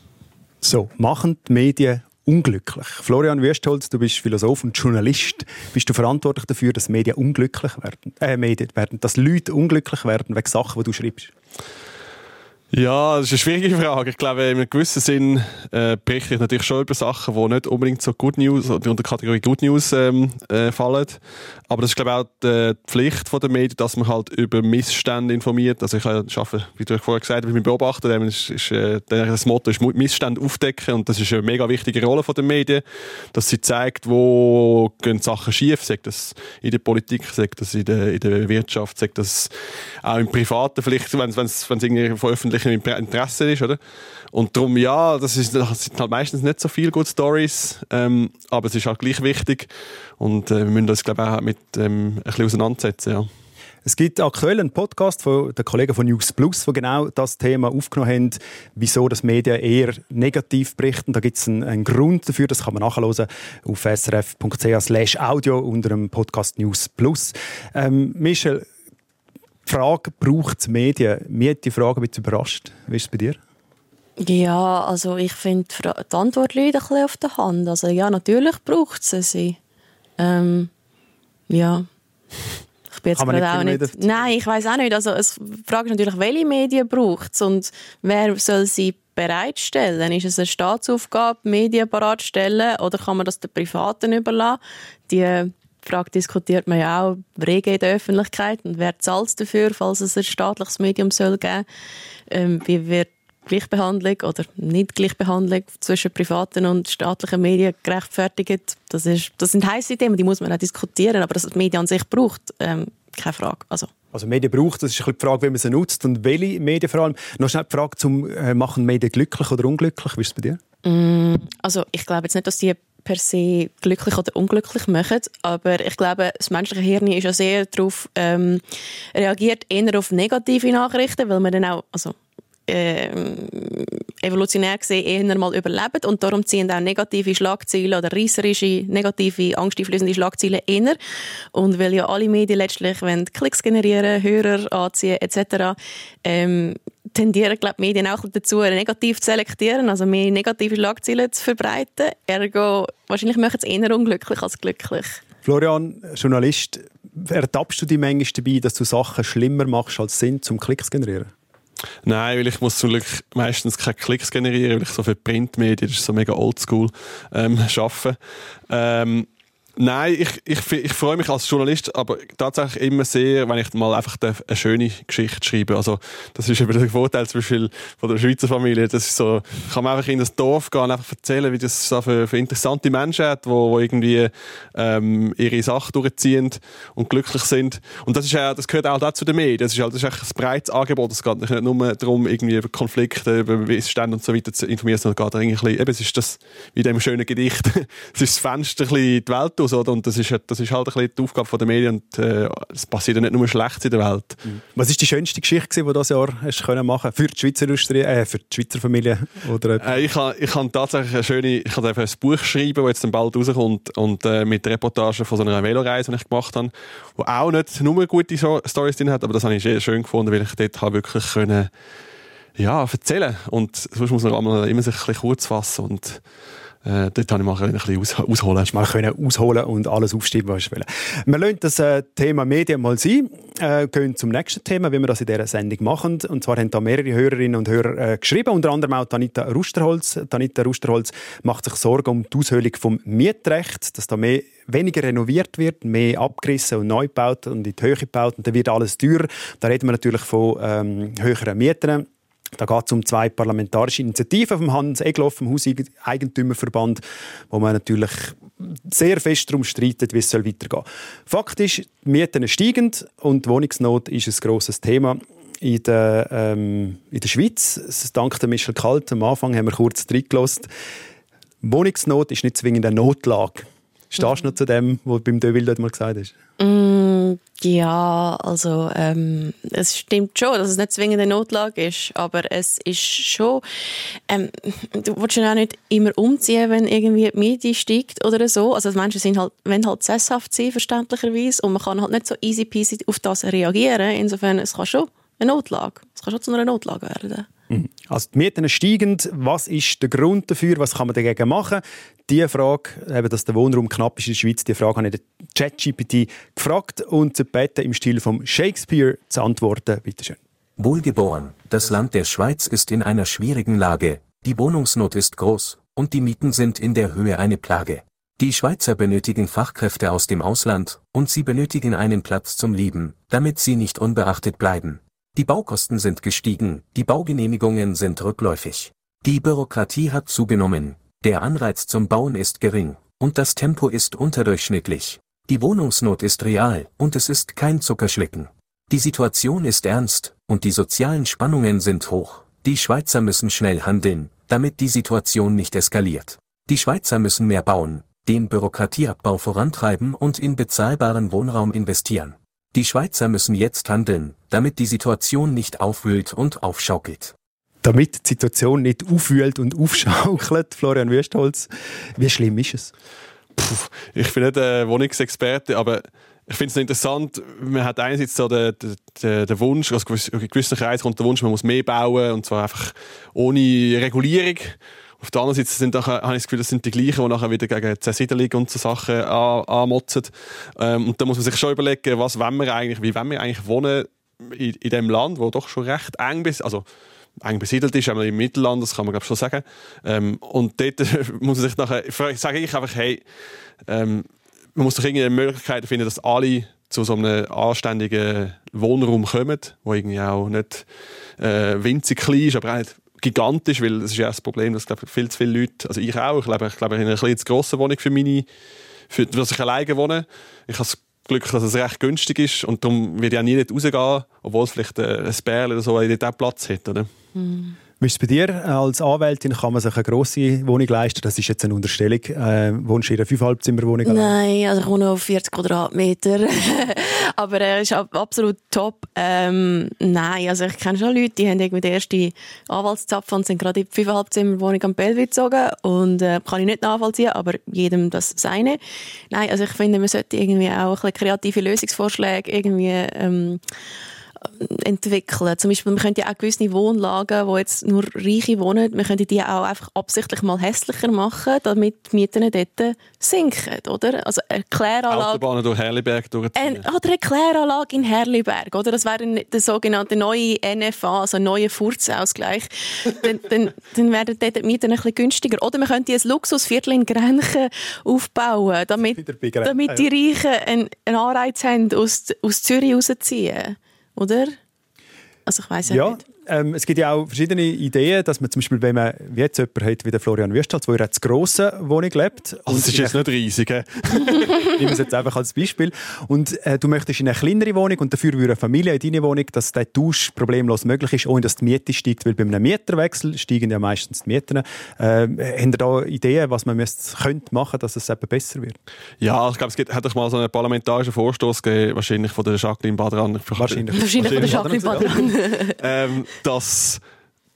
So, machen die Medien unglücklich. Florian Wüstholz, du bist Philosoph und Journalist. Bist du verantwortlich dafür, dass Medien unglücklich werden? Äh, Medien werden, dass Leute unglücklich werden wegen Sachen, die du schreibst? Ja, das ist eine schwierige Frage. Ich glaube, in einem gewissen Sinn äh, berichte ich natürlich schon über Sachen, die nicht unbedingt so Good News oder unter Kategorie Good News ähm, äh, fallen. Aber das ist, glaube ich, auch die, Pflicht der Medien, dass man halt über Missstände informiert. Also ich arbeite, wie du vorher gesagt hast, mit Beobachter. Ist, ist, äh, das Motto ist Missstände aufdecken und das ist eine mega wichtige Rolle der Medien, dass sie zeigt, wo gehen Sachen schief, sagt das in der Politik, sagt das in der, in der Wirtschaft, sagt das auch im Privaten vielleicht, wenn es irgendwie öffentlichen Interesse ist, oder? Und darum, ja, das, ist, das sind halt meistens nicht so viele gute Stories, ähm, aber es ist auch gleich wichtig und äh, wir müssen uns, glaube ich, auch mit ähm, ein bisschen auseinandersetzen, ja. Es gibt aktuell einen Podcast von den Kollegen von News Plus, die genau das Thema aufgenommen haben, wieso das Medien eher negativ berichten. Da gibt es einen, einen, Grund dafür, das kann man nachhören auf srf.ch audio unter dem Podcast News Plus. Ähm, Michel, Frage, braucht es Medien? Mir hat die Frage ein bisschen überrascht. Wie ist es bei dir? Ja, also ich finde, die Antwort liegt ein bisschen auf der Hand. Also ja, natürlich braucht es sie. Ähm, ja bin jetzt gerade auch nicht. Nein, ich weiß auch nicht. Also es fragt natürlich, welche Medien braucht es und wer soll sie bereitstellen? Ist es eine Staatsaufgabe, Medien bereitstellen oder kann man das den Privaten überlassen? Die Frage diskutiert man ja auch rege in der Öffentlichkeit und wer zahlt dafür, falls es ein staatliches Medium soll geben? Ähm, wie wird Gleichbehandlung oder nicht Gleichbehandlung zwischen privaten und staatlichen Medien gerechtfertigt. Das, ist, das sind heiße Themen, die muss man auch diskutieren, aber dass es Medien an sich braucht, ähm, keine Frage. Also, also Medien braucht, das ist ein die Frage, wie man sie nutzt und welche Medien vor allem. Noch schnell die Frage zum äh, machen Medien glücklich oder unglücklich, wie ist es bei dir? Mm, also ich glaube jetzt nicht, dass die per se glücklich oder unglücklich machen, aber ich glaube, das menschliche Hirn ist ja sehr darauf ähm, reagiert eher auf negative Nachrichten, weil man dann auch, also äh, evolutionär gesehen eher mal überleben und darum ziehen auch negative Schlagzeilen oder reisserische, negative, angsteinflößende Schlagzeilen inner und weil ja alle Medien letztlich wenn Klicks generieren, Hörer anziehen etc., ähm, tendieren glaub, Medien auch dazu, negativ zu selektieren, also mehr negative Schlagzeilen zu verbreiten. Ergo, wahrscheinlich machen es eher unglücklich als glücklich. Florian, Journalist, ertappst du dich manchmal dabei, dass du Sachen schlimmer machst, als sind, zum Klicks generieren? Nein, weil ich muss zum Glück meistens keine Klicks generieren, weil ich so für Printmedien, das ist so mega oldschool, ähm, arbeite. Ähm, Nein, ich, ich, ich freue mich als Journalist, aber tatsächlich immer sehr, wenn ich mal einfach eine schöne Geschichte schreibe. Also, das ist eben der Vorteil zum Beispiel von der Schweizer Familie. Das ist so, kann man einfach in das Dorf gehen und einfach erzählen, wie das so für, für interessante Menschen hat, wo irgendwie ähm, ihre Sachen durchziehen und glücklich sind. Und das ist das gehört auch dazu den Medien. Das ist halt, das ist ein breites Angebot. Es geht nicht nur darum, irgendwie über Konflikte, über Wissensstände und so weiter zu informieren, sondern es geht irgendwie, eben, es ist das, wie dem schönen Gedicht, es ist das Fenster in die Welt aus, oder? Und das ist, das ist halt ein bisschen die Aufgabe der Medien und äh, es passiert ja nicht nur Schlechtes in der Welt. Mhm. Was ist die schönste Geschichte, die du dieses Jahr hast können machen für die Schweizer Industrie, äh, für die Schweizer Familie? Oder äh, ich habe ich tatsächlich eine schöne, ich habe ein Buch geschrieben, das jetzt dann bald rauskommt und äh, mit Reportagen von so einer Veloreise, die ich gemacht habe, wo auch nicht nur gute Stories drin hat, aber das habe ich sehr schön gefunden, weil ich dort habe wirklich können, ja, erzählen und sonst muss man immer sich ein bisschen kurz fassen und äh, dort konnte ich mal ein bisschen aus, ausholen. Mal können ausholen und alles aufschreiben, was ich will. Wir lassen das äh, Thema Medien mal sein, äh, gehen zum nächsten Thema, wie wir das in dieser Sendung machen. Und zwar haben da mehrere Hörerinnen und Hörer äh, geschrieben, unter anderem auch Tanita Rusterholz. Tanita Rusterholz macht sich Sorgen um die Aushöhlung vom Mietrecht, dass da mehr weniger renoviert wird, mehr abgerissen und neu gebaut und in die Höhe gebaut und dann wird alles teurer. Da reden wir natürlich von ähm, höheren Mieten da geht es um zwei parlamentarische Initiativen vom Hans Egloff, vom Hauseigentümerverband, wo man natürlich sehr fest darum streitet, wie es weitergehen soll. Fakt ist, die Mieten steigen und Wohnungsnot ist ein grosses Thema in der, ähm, in der Schweiz. Dank der Michel Kalt am Anfang haben wir kurz reingelassen. Wohnungsnot ist nicht zwingend eine Notlage. Stehst du noch zu dem, was beim Deville mal gesagt hast? Mm, ja, also ähm, es stimmt schon, dass es nicht zwingend eine Notlage ist, aber es ist schon, ähm, du willst ja auch nicht immer umziehen, wenn irgendwie die Miete steigt oder so. Also die Menschen sind halt, wenn halt sesshaft sein, verständlicherweise, und man kann halt nicht so easy peasy auf das reagieren. Insofern, es kann schon eine Notlage, es kann schon zu einer Notlage werden. Also die Mieten steigen. Was ist der Grund dafür? Was kann man dagegen machen? Die Frage, eben, dass der Wohnraum knapp ist in der Schweiz, die Frage habe ich ChatGPT gefragt und gebeten, im Stil von Shakespeare zu antworten. Bitte schön. Wohlgeboren, das Land der Schweiz ist in einer schwierigen Lage. Die Wohnungsnot ist groß und die Mieten sind in der Höhe eine Plage. Die Schweizer benötigen Fachkräfte aus dem Ausland und sie benötigen einen Platz zum Leben, damit sie nicht unbeachtet bleiben. Die Baukosten sind gestiegen, die Baugenehmigungen sind rückläufig. Die Bürokratie hat zugenommen, der Anreiz zum Bauen ist gering, und das Tempo ist unterdurchschnittlich. Die Wohnungsnot ist real, und es ist kein Zuckerschlecken. Die Situation ist ernst, und die sozialen Spannungen sind hoch. Die Schweizer müssen schnell handeln, damit die Situation nicht eskaliert. Die Schweizer müssen mehr bauen, den Bürokratieabbau vorantreiben und in bezahlbaren Wohnraum investieren. Die Schweizer müssen jetzt handeln, damit die Situation nicht aufwühlt und aufschaukelt. Damit die Situation nicht aufwühlt und aufschaukelt, Florian Wüstholz, wie schlimm ist es? Puh, ich bin nicht äh, Wohnungsexperte, aber ich finde es interessant, man hat einerseits so den, den, den Wunsch, also in gewissen Kreisen kommt der Wunsch, man muss mehr bauen und zwar einfach ohne Regulierung. Auf der anderen Seite sind nachher, habe ich das Gefühl, das sind die gleichen, die nachher wieder gegen Zersiedelung und so Sachen an, anmotzen. Ähm, und da muss man sich schon überlegen, was wollen wir eigentlich, wie wollen wir eigentlich wohnen in, in dem Land, wo doch schon recht eng ist, also eng besiedelt ist, einmal im Mittelland, das kann man glaube ich schon sagen. Ähm, und dort muss man sich nachher, sage ich einfach, hey, ähm, man muss doch irgendeine Möglichkeit finden, dass alle zu so einem anständigen Wohnraum kommen, wo irgendwie auch nicht äh, winzig klein ist, aber auch nicht gigantisch, weil das ist ja das Problem, dass glaube viel zu viele Leute, also ich auch, ich lebe, ich lebe in einer etwas zu grossen Wohnung für meine, für, dass ich alleine wohne. Ich habe das Glück, dass es recht günstig ist und darum werde ich auch nie nicht rausgehen, obwohl es vielleicht ein Bärli oder so in auch Platz hat, oder? Mhm. Ist es bei dir? Als Anwältin kann man sich eine grosse Wohnung leisten. Das ist jetzt eine Unterstellung. Äh, wohnst du in einer Fünfhalbzimmerwohnung? Nein, also ich wohne auf 40 Quadratmeter. Aber er äh, ist absolut top. Ähm, nein, also ich kenne schon Leute, die haben irgendwie den ersten Anwaltszapfen und sind gerade in die Fünfhalbzimmerwohnung am Bellevue gezogen. Und äh, kann ich nicht nachvollziehen, aber jedem das seine. Nein, also ich finde, man sollte irgendwie auch ein bisschen kreative Lösungsvorschläge irgendwie ähm, entwickeln. Zum Beispiel, man könnte ja auch gewisse Wohnlagen, wo jetzt nur Reiche wohnen, man könnte die auch einfach absichtlich mal hässlicher machen, damit die Mieten dort sinken, oder? Also eine Kläranlage... Autobahnen durch Herliberg durchziehen. Ein, oder eine Kläranlage in Herliberg, oder? Das wäre der sogenannte neue NFA, also neue Furzausgleich. dann, dann, dann werden dort die Mieten ein bisschen günstiger. Oder man könnte ein Luxusviertel in Grenchen aufbauen, damit, damit die Reichen einen, einen Anreiz haben, aus, aus Zürich rauszuziehen oder? Also ich weiß ja, ja nicht. Ähm, es gibt ja auch verschiedene Ideen, dass man zum Beispiel, wenn man wie jetzt jemanden hat wie der Florian der in einer zu grossen Wohnung lebt. Also das ist jetzt nicht riesig? Nehmen es jetzt einfach als Beispiel. Und äh, du möchtest in eine kleinere Wohnung und dafür würde eine Familie in deine Wohnung, dass der Tausch problemlos möglich ist, ohne dass die Miete steigt, weil bei einem Mieterwechsel steigen ja meistens die Mieten. Ähm, haben ihr da Ideen, was man müsste, könnte machen, dass es eben besser wird? Ja, ich glaube, es gibt, hat doch mal so einen parlamentarischen Vorstoß gegeben, wahrscheinlich von der Jacqueline Badran. Wahrscheinlich. Wahrscheinlich von der Jacqueline Badran. ähm, dass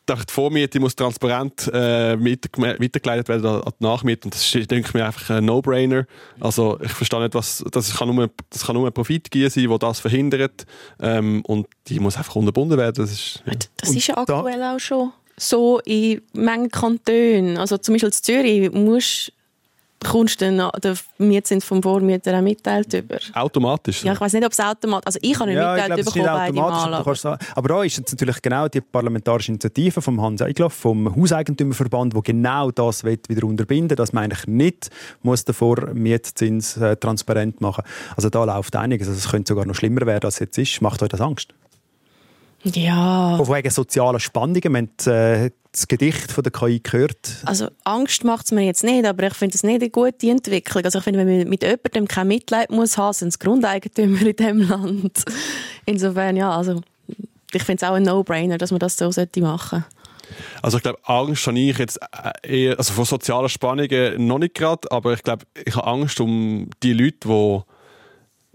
die Vormiete muss transparent äh, weitergeleitet werden an die Nachmiete. Und das ist, denke ich mir, einfach ein No-Brainer. Also ich verstehe nicht, was, das kann nur, das kann nur ein Profitgier sein, der das verhindert. Ähm, und die muss einfach unterbunden werden. Das ist, ja. das ist ja aktuell auch schon so in Mengen Kantonen. Also zum Beispiel in Zürich musst bekommst du dann den Mietzins vom Vormieter auch mitteilt über? Automatisch? Ja, ich weiß nicht, ob es automatisch Also ich habe nicht ja, mitteilt bekommen beide Mal. Aber. aber da ist jetzt natürlich genau die parlamentarische Initiative vom Hans Eigloff, vom Hauseigentümerverband, wo genau das wieder unterbinden dass man eigentlich nicht muss den Vormietzins äh, transparent machen Also da läuft einiges. Also es könnte sogar noch schlimmer werden, als es jetzt ist. Macht euch das Angst? Ja. Von wegen sozialen Spannungen. Wir haben äh, das Gedicht von der KI gehört. Also Angst macht es mir jetzt nicht, aber ich finde es nicht eine gute Entwicklung. Also ich finde, wenn man mit jemandem kein Mitleid muss haben, sind es Grundeigentümer in diesem Land. Insofern, ja, also ich finde es auch ein No-Brainer, dass man das so machen sollte. Also ich glaube, Angst habe ich jetzt eher, also vor sozialen Spannungen noch nicht gerade, aber ich glaube, ich habe Angst um die Leute, die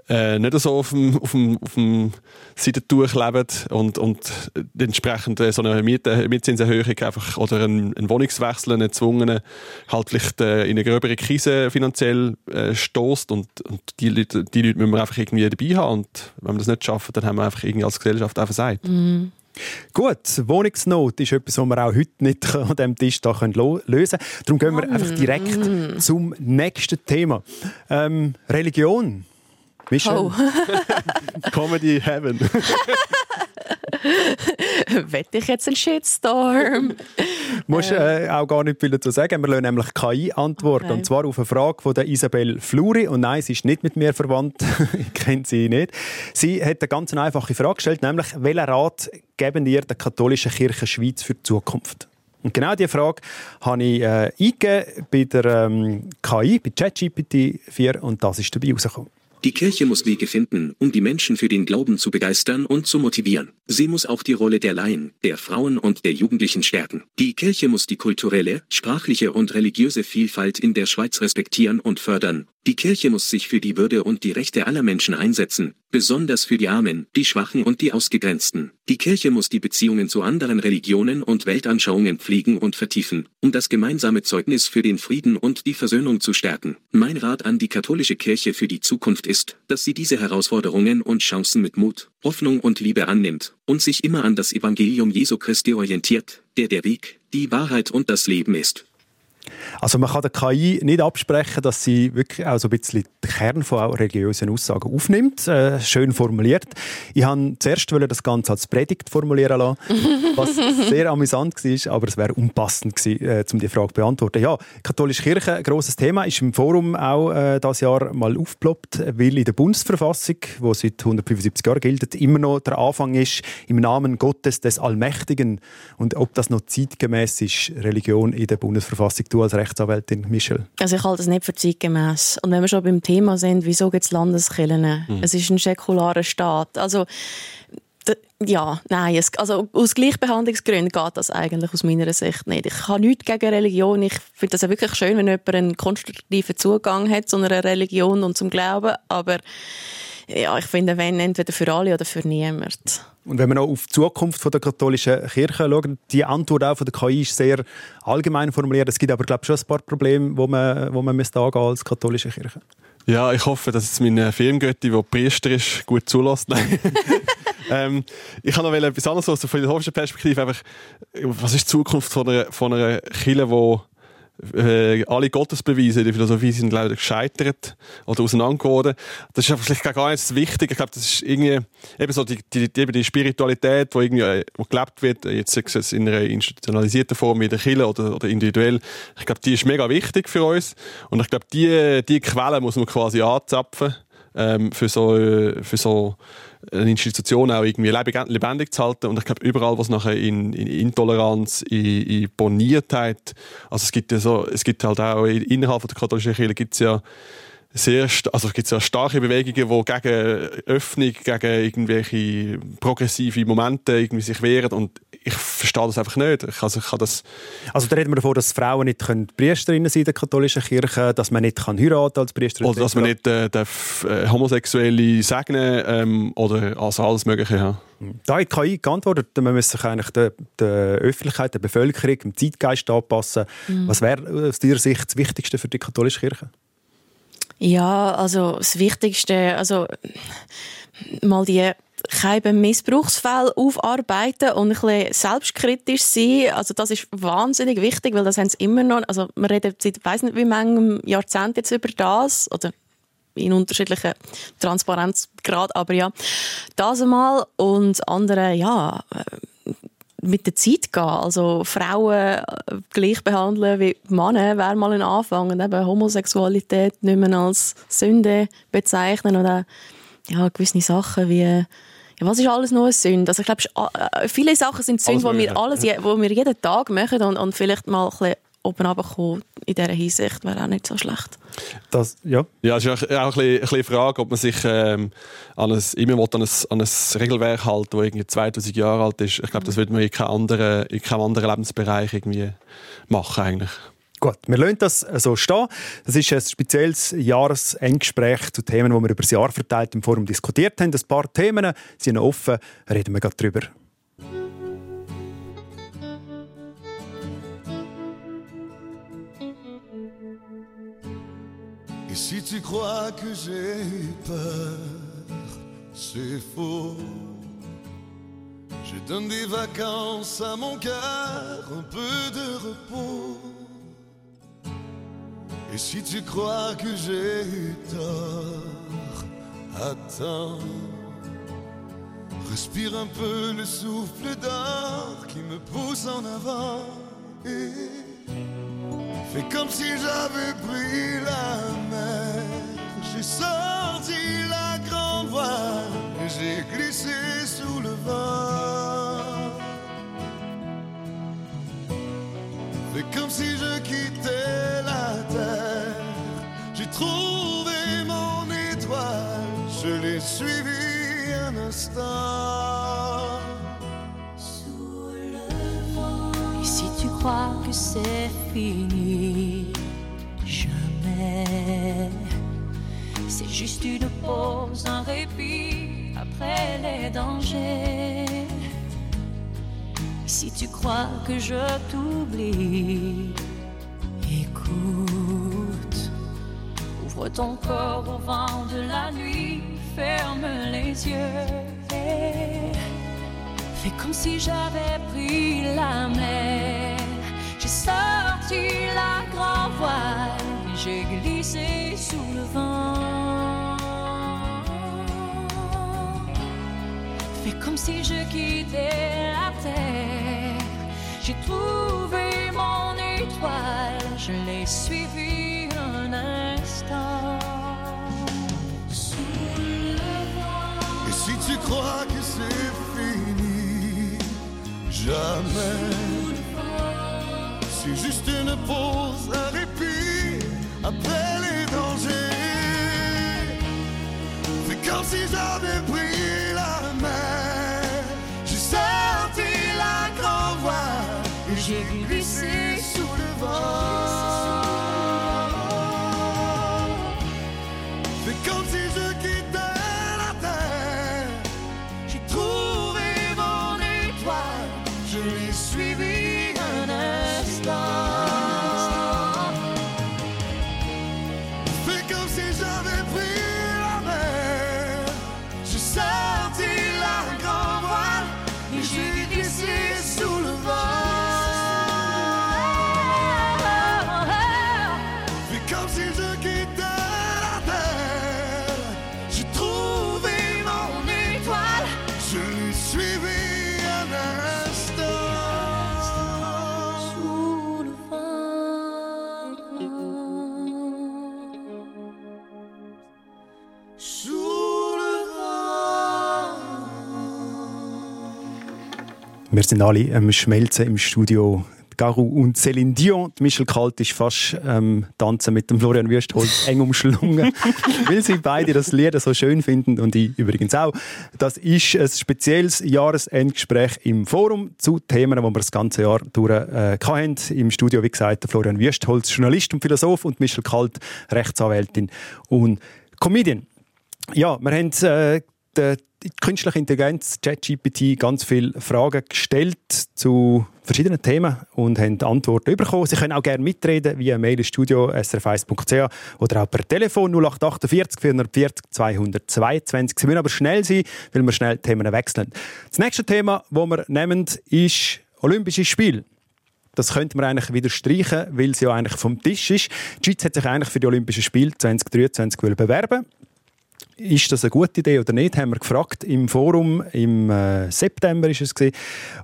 äh, nicht so auf dem, auf dem, auf dem Seitentuch leben und, und entsprechend so eine Miete, Mietzinserhöhung einfach, oder ein, ein Wohnungswechsel, einen gezwungenen, halt vielleicht äh, in eine gröbere Krise finanziell äh, stoßt und, und die, Leute, die Leute müssen wir einfach irgendwie dabei haben und wenn wir das nicht schaffen, dann haben wir einfach irgendwie als Gesellschaft einfach gesagt. Mhm. Gut, Wohnungsnot ist etwas, was wir auch heute nicht an diesem Tisch da lösen können. Darum gehen wir einfach direkt Mhm. zum nächsten Thema. Ähm, Religion. Michel? Oh. Comedy Heaven. Wette ich jetzt einen Shitstorm? Musst äh, auch gar nicht viel dazu sagen. Wir lassen nämlich KI antworten. Okay. Und zwar auf eine Frage von der Isabel Fluri. Und nein, sie ist nicht mit mir verwandt. ich kenne sie nicht. Sie hat eine ganz einfache Frage gestellt, nämlich, welchen Rat geben ihr der katholischen Kirche Schweiz für die Zukunft? Und genau diese Frage habe ich äh, eingegeben bei der ähm, KI, bei ChatGPT 4 und das ist dabei rausgekommen. Die Kirche muss Wege finden, um die Menschen für den Glauben zu begeistern und zu motivieren. Sie muss auch die Rolle der Laien, der Frauen und der Jugendlichen stärken. Die Kirche muss die kulturelle, sprachliche und religiöse Vielfalt in der Schweiz respektieren und fördern. Die Kirche muss sich für die Würde und die Rechte aller Menschen einsetzen, besonders für die Armen, die Schwachen und die Ausgegrenzten. Die Kirche muss die Beziehungen zu anderen Religionen und Weltanschauungen pflegen und vertiefen, um das gemeinsame Zeugnis für den Frieden und die Versöhnung zu stärken. Mein Rat an die katholische Kirche für die Zukunft ist, dass sie diese Herausforderungen und Chancen mit Mut, Hoffnung und Liebe annimmt und sich immer an das Evangelium Jesu Christi orientiert, der der Weg, die Wahrheit und das Leben ist. Also man kann der KI nicht absprechen, dass sie wirklich auch so ein bisschen den Kern von auch religiösen Aussagen aufnimmt. Äh, schön formuliert. Ich habe zuerst wollte das Ganze als Predigt formulieren lassen, was sehr amüsant war, aber es wäre unpassend gewesen, äh, um die Frage zu beantworten. Ja, katholische Kirche, grosses Thema, ist im Forum auch äh, das Jahr mal aufgeploppt, weil in der Bundesverfassung, wo seit 175 Jahren gilt, immer noch der Anfang ist, im Namen Gottes des Allmächtigen. Und ob das noch zeitgemäß ist, Religion in der Bundesverfassung, du als Rechtsanwältin, Michel? Also ich halte das nicht für zeitgemäß. Und wenn wir schon beim Thema sind, wieso gibt es Landeskirchen? Mhm. Es ist ein säkularer Staat. Also ja, nein, es, also aus Gleichbehandlungsgründen geht das eigentlich aus meiner Sicht nicht. Ich habe nichts gegen Religion. Ich finde das ja wirklich schön, wenn jemand einen konstruktiven Zugang hat zu einer Religion und zum Glauben. Aber ja, ich finde, wenn entweder für alle oder für niemand. Und wenn wir noch auf die Zukunft von der katholischen Kirche schauen, die Antwort auch von der KI ist sehr allgemein formuliert. Es gibt aber glaube ich, schon ein paar Probleme, wo man, wo man müsste angehen als katholische Kirche. Ja, ich hoffe, dass jetzt mein Filmgötti, der Priester ist, gut zulässt. Ähm, ich habe noch etwas anderes aus der philosophischen Perspektive. Einfach, was ist die Zukunft von einer, von einer Kirche, die äh, alle Gottesbeweise in der Philosophie sind leider gescheitert oder auseinandergeworden. Das ist vielleicht gar nicht das Wichtige. Ich glaube, das ist irgendwie eben so die, die, die, die Spiritualität, die irgendwie äh, wo gelebt wird, jetzt sei es in einer institutionalisierten Form wie der Kirche oder, oder individuell. Ich glaube, die ist mega wichtig für uns. Und ich glaube, die, die Quelle muss man quasi anzapfen ähm, für so, äh, für so eine Institution auch irgendwie lebendig, zu halten. Und ich glaube, überall, was nachher in, in Intoleranz, in, in Borniertheit, also es gibt ja so, es gibt halt auch innerhalb der katholischen Kirche gibt's ja sehr, also gibt's ja starke Bewegungen, die gegen Öffnung, gegen irgendwelche progressive Momente irgendwie sich wehren und ich verstehe das einfach nicht. Ich, also ich kann das Also da reden wir davon, dass Frauen nicht können Priesterinnen sein in der katholischen Kirche, dass man nicht kann heiraten als Priesterin. oder dass man nicht äh, darf, äh, Homosexuelle segnen ähm, oder also alles Mögliche. Ja. Da hat KI geantwortet, man müsse sich eigentlich der, der Öffentlichkeit, der Bevölkerung, dem Zeitgeist anpassen. Mhm. Was wäre aus deiner Sicht das Wichtigste für die katholische Kirche? Ja, also das Wichtigste, also mal die keine Missbrauchsfälle aufarbeiten und ein bisschen selbstkritisch sein. Also das ist wahnsinnig wichtig, weil das haben sie immer noch. Also wir reden seit weiss nicht wie manchem Jahrzehnt jetzt über das oder in unterschiedlichen Transparenzgrad, aber ja, das einmal und andere, ja, äh, mit der Zeit gehen. Also Frauen äh, gleich behandeln wie Männer wäre mal ein Anfang. Und eben Homosexualität nicht mehr als Sünde bezeichnen oder ja, gewisse Sachen wie ja, was ist alles nur eine Sünde? Also ich glaube, äh, viele Sachen sind Sünden, die wir, alles, wo wir jeden Tag machen und, und vielleicht mal ein bisschen oben runterkommen in dieser Hinsicht wäre auch nicht so schlecht. Das, ja. Ja, es ist auch, auch ein bisschen, ein bisschen Frage, ob man sich ähm, an ein, immer will, an, ein, an ein Regelwerk hält, das irgendwie 2000 Jahre alt ist. Ich glaube, das würde man in keinem anderen, in keinem anderen Lebensbereich irgendwie machen eigentlich. Gut, wir lassen das so stehen. Das ist ein spezielles Jahresendgespräch zu Themen, die wir über das Jahr verteilt im Forum diskutiert haben. Ein paar Themen sind noch offen, reden wir gerade drüber. Et si tu crois que j'ai eu peur, c'est faux. Je donne des vacances à mon cœur, un peu de repos. Et si tu crois que j'ai tort, attends. Respire un peu le souffle d'or qui me pousse en avant. Et Fais comme si j'avais pris la mer. J'ai sorti la grande voile et j'ai glissé sous le vent. Fais comme si je quittais la terre. J'ai trouvé mon étoile je l'ai suivi un instant. Crois que c'est fini, jamais. C'est juste une pause, un répit après les dangers. Si tu crois que je t'oublie, écoute. Ouvre ton corps au vent de la nuit, ferme les yeux. et Fais comme si j'avais pris la mer. Sorti la grand voile, j'ai glissé sous le vent. Fais comme si je quittais la terre. J'ai trouvé mon étoile, je l'ai suivi un instant. Sous le. Et si tu crois que c'est fini, jamais. C'est juste une pause, un répit après les dangers. Fais comme si j'avais pris sind alle am Schmelzen im Studio. Garou und Céline Dion. Die Michel Kalt ist fast ähm, tanzen mit dem Florian Wüstholz eng umschlungen, weil sie beide das Lied so schön finden und ich übrigens auch. Das ist ein spezielles Jahresendgespräch im Forum zu Themen, die wir das ganze Jahr durch äh, hatten. Im Studio, wie gesagt, der Florian Wüstholz, Journalist und Philosoph und Michel Kalt, Rechtsanwältin und Comedian. Ja, wir haben äh, die, die künstliche Intelligenz, ChatGPT, ganz viele Fragen gestellt zu verschiedenen Themen und haben Antworten bekommen. Sie können auch gerne mitreden via Mail Studio srf1.ch oder auch per Telefon 0848 440 222. Sie müssen aber schnell sein, weil wir schnell Themen wechseln. Das nächste Thema, das wir nehmen, ist Olympische Spiele. Das könnte man eigentlich wieder streichen, weil es ja eigentlich vom Tisch ist. Die Schweiz hat sich eigentlich für die Olympischen Spiele 2023 bewerben ist das eine gute Idee oder nicht, haben wir gefragt im Forum. Im äh, September ist es gewesen.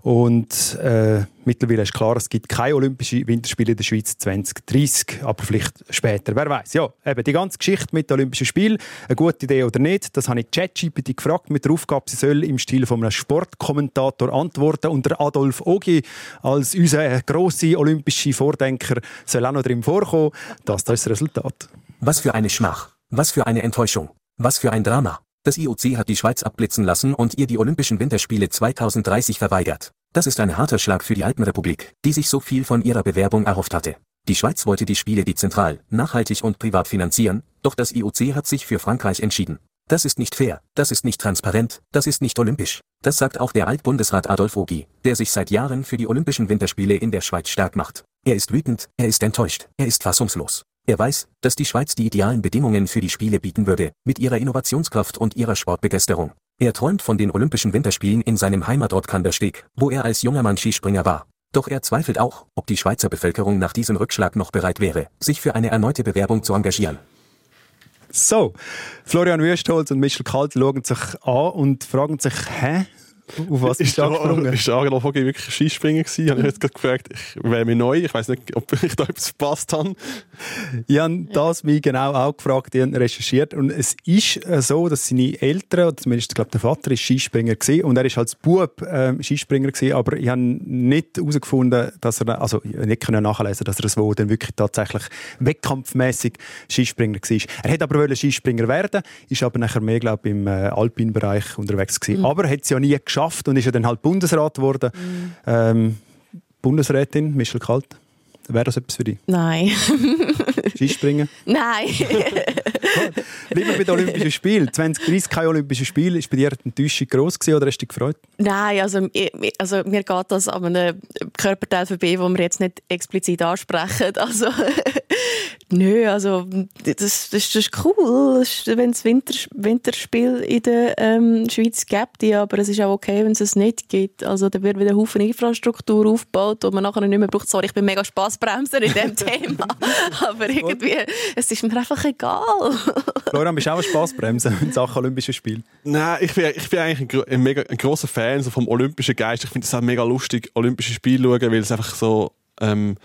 und äh, mittlerweile ist klar, es gibt keine Olympischen Winterspiele in der Schweiz 2030, aber vielleicht später, wer weiß. Ja, eben die ganze Geschichte mit den Olympischen Spielen, eine gute Idee oder nicht, das habe ich ChatGPT gefragt mit der Aufgabe, sie soll im Stil von einem Sportkommentator antworten und der Adolf Ogi als unser grosser olympischer Vordenker soll auch noch drin vorkommen. Das, das ist das Resultat. Was für eine Schmach. Was für eine Enttäuschung. Was für ein Drama. Das IOC hat die Schweiz abblitzen lassen und ihr die Olympischen Winterspiele 2030 verweigert. Das ist ein harter Schlag für die Alpenrepublik, die sich so viel von ihrer Bewerbung erhofft hatte. Die Schweiz wollte die Spiele dezentral, nachhaltig und privat finanzieren, doch das IOC hat sich für Frankreich entschieden. Das ist nicht fair, das ist nicht transparent, das ist nicht olympisch. Das sagt auch der Altbundesrat Adolf Ogi, der sich seit Jahren für die Olympischen Winterspiele in der Schweiz stark macht. Er ist wütend, er ist enttäuscht, er ist fassungslos. Er weiß, dass die Schweiz die idealen Bedingungen für die Spiele bieten würde, mit ihrer Innovationskraft und ihrer Sportbegeisterung. Er träumt von den Olympischen Winterspielen in seinem Heimatort Kandersteg, wo er als junger Mann Skispringer war. Doch er zweifelt auch, ob die Schweizer Bevölkerung nach diesem Rückschlag noch bereit wäre, sich für eine erneute Bewerbung zu engagieren. So, Florian Wüstholz und Michel Kalt schauen sich an und fragen sich, hä? Auf was bist ist du angesprungen? Ist der Angelo Vogi wirklich Skispringer gewesen? Habe ich jetzt gerade gefragt. Ich wäre mir neu. Ich weiß nicht, ob ich da etwas verpasst habe. Ich habe das mich genau auch gefragt, ich habe recherchiert. Und es ist äh, so, dass seine Eltern, oder zumindest glaube der Vater, ist Skispringer gewesen. Und er ist als Bub ähm, Skispringer gewesen, aber ich habe nicht herausgefunden, dass er, also ich habe nicht können nachlesen, dass er es wo dann wirklich tatsächlich wettkampfmäßig Skispringer war. Er hätte aber wollen Skispringer werden, ist aber nachher mehr, glaube ich, im äh, Alpinbereich unterwegs gewesen. Mhm. Aber hat es ja nie geschafft und ist ja dann halt Bundesrat geworden. Ähm, Bundesrätin Michel Kalt. Wäre das etwas für dich? Nein. Skispringen? Nein. Wir bei den Olympischen Spielen. 2030 kein Olympische Spiel. Ist bei dir die Enttäuschung gross gewesen, oder hast du dich gefreut? Nein, also, ich- also mir geht das an einem Körperteil vorbei, den wir jetzt nicht explizit ansprechen. Also, nö, also das, das, das ist cool, wenn es Winter, Winterspiel in der ähm, Schweiz gibt, ja, aber es ist auch okay, wenn es es nicht gibt. Also da wird wieder ein Haufen Infrastruktur aufgebaut und man nachher nicht mehr braucht. Sorry, ich bin mega Spaßbremser in diesem Thema, aber irgendwie, es ist mir einfach egal. Florian, bist du auch eine Spassbremse in Sachen Olympische Spiele? Nein, ich bin, ich bin eigentlich ein, ein, mega, ein grosser Fan so vom olympischen Geist. Ich finde es auch mega lustig, Olympische Spiele zu schauen, weil es einfach so ähm,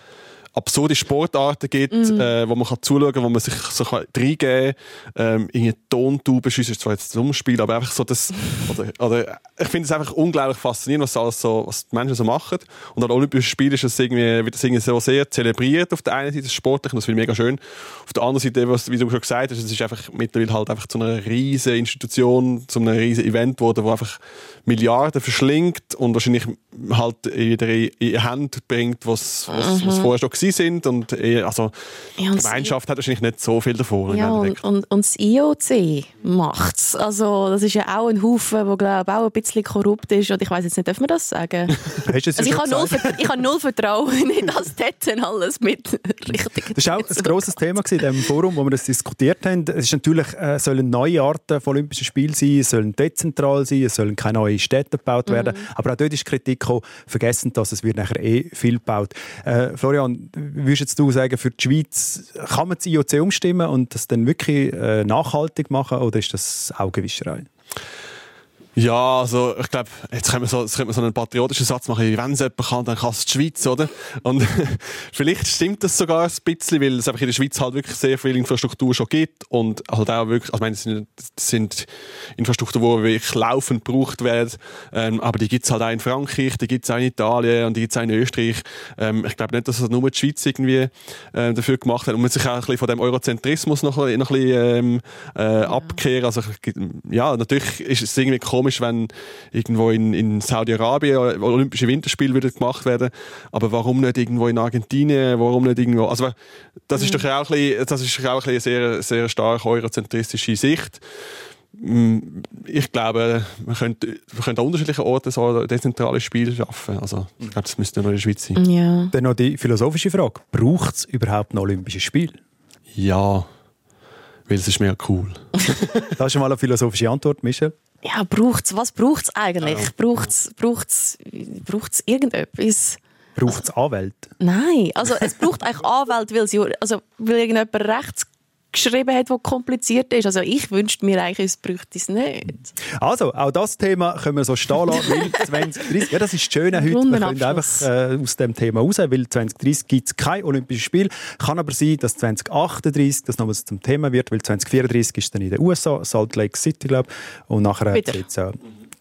absurde Sportarten gibt, Mhm. äh, wo man kann zuschauen kann, wo man sich so kann reingeben kann. Ähm, in Tontauben schiessen ist zwar jetzt ein Spiel, aber einfach so das... Oder, oder, ich finde es einfach unglaublich faszinierend, was, alles so, was die Menschen so machen. Und an Olympischen Spielen ist es irgendwie, wird das irgendwie so sehr zelebriert auf der einen Seite, das Sportliche, und das finde ich mega schön. Auf der anderen Seite, was, wie du schon gesagt hast, es ist einfach mittlerweile halt einfach zu einer riesen Institution, zu einem riesen Event geworden, wo einfach Milliarden verschlingt und wahrscheinlich halt in, in Hände bringt, was, was, was Mhm. vorher schon gewesen sind. Und eh, also, Ja, und die Gemeinschaft hat wahrscheinlich nicht so viel davon. Ja, und, und, und das IOC macht's. Also, das ist ja auch ein Haufen, der, glaube auch ein bisschen korrupt ist. Und ich weiß jetzt nicht, darf man das sagen? Also ich habe, null, ich habe null Vertrauen in das dort alles mit richtig. Das war auch ein grosses Thema in diesem Forum, wo wir das diskutiert haben. Es ist natürlich, äh, sollen neue Arten von Olympischen Spielen sein, es sollen dezentral sein, es sollen keine neuen Städte gebaut werden. Mhm. Aber auch dort ist Kritik gekommen, vergessen das, es wird nachher eh viel gebaut. Äh, Florian, würdest du sagen, für die Schweiz kann man das IOC umstimmen und das dann wirklich äh, nachhaltig machen oder ist das Augenwischerei? Ja, also ich glaube, jetzt können wir, so, jetzt können wir so einen patriotischen Satz machen, wenn es jemand kann, dann kann es die Schweiz, oder? Und vielleicht stimmt das sogar ein bisschen, weil es einfach in der Schweiz halt wirklich sehr viel Infrastruktur schon gibt und halt auch wirklich, also ich meine, das sind, sind Infrastrukturen, die wirklich laufend gebraucht werden, ähm, aber die gibt es halt auch in Frankreich, die gibt es auch in Italien und die gibt es auch in Österreich. Ähm, ich glaube nicht, dass das nur die Schweiz irgendwie äh, dafür gemacht hat und man sich auch ein bisschen von dem Eurozentrismus noch, ein- noch ein bisschen ähm, äh, abkehren. Also ja, natürlich ist es irgendwie komisch, wenn irgendwo in, in Saudi-Arabien Olympische Winterspiele wieder gemacht werden, aber warum nicht irgendwo in Argentinien, warum nicht irgendwo, also das ist doch auch ein bisschen, das ist auch ein bisschen sehr, sehr stark eurozentristische Sicht. Mm, Ich glaube, wir können, wir können an unterschiedlichen Orten so dezentrale Spiele schaffen. Also, ich glaube, das müsste nur in der Schweiz sein. Ja. Dann noch die philosophische Frage. Braucht es überhaupt ein Olympisches Spiel? Ja, weil es ist mega cool. Das ist schon mal eine philosophische Antwort, Michel. Ja, braucht's, was braucht es eigentlich? Braucht's, braucht's, braucht's irgendetwas? Braucht es Anwälte? Nein, also es braucht eigentlich Anwälte, weil, sie, also, weil irgendjemand rechts geschrieben hat, was kompliziert ist. Also ich wünschte mir eigentlich, es bräuchte es nicht. Also, auch das Thema können wir so stehen lassen, weil 2030, ja, das ist das Schöne heute, wir können einfach äh, aus dem Thema raus, weil 2030 gibt es kein Olympisches Spiel. Kann aber sein, dass 2038 das nochmals zum Thema wird, weil 2034 ist dann in den USA, Salt Lake City, glaube ich, und nachher Wieder. geht's, äh,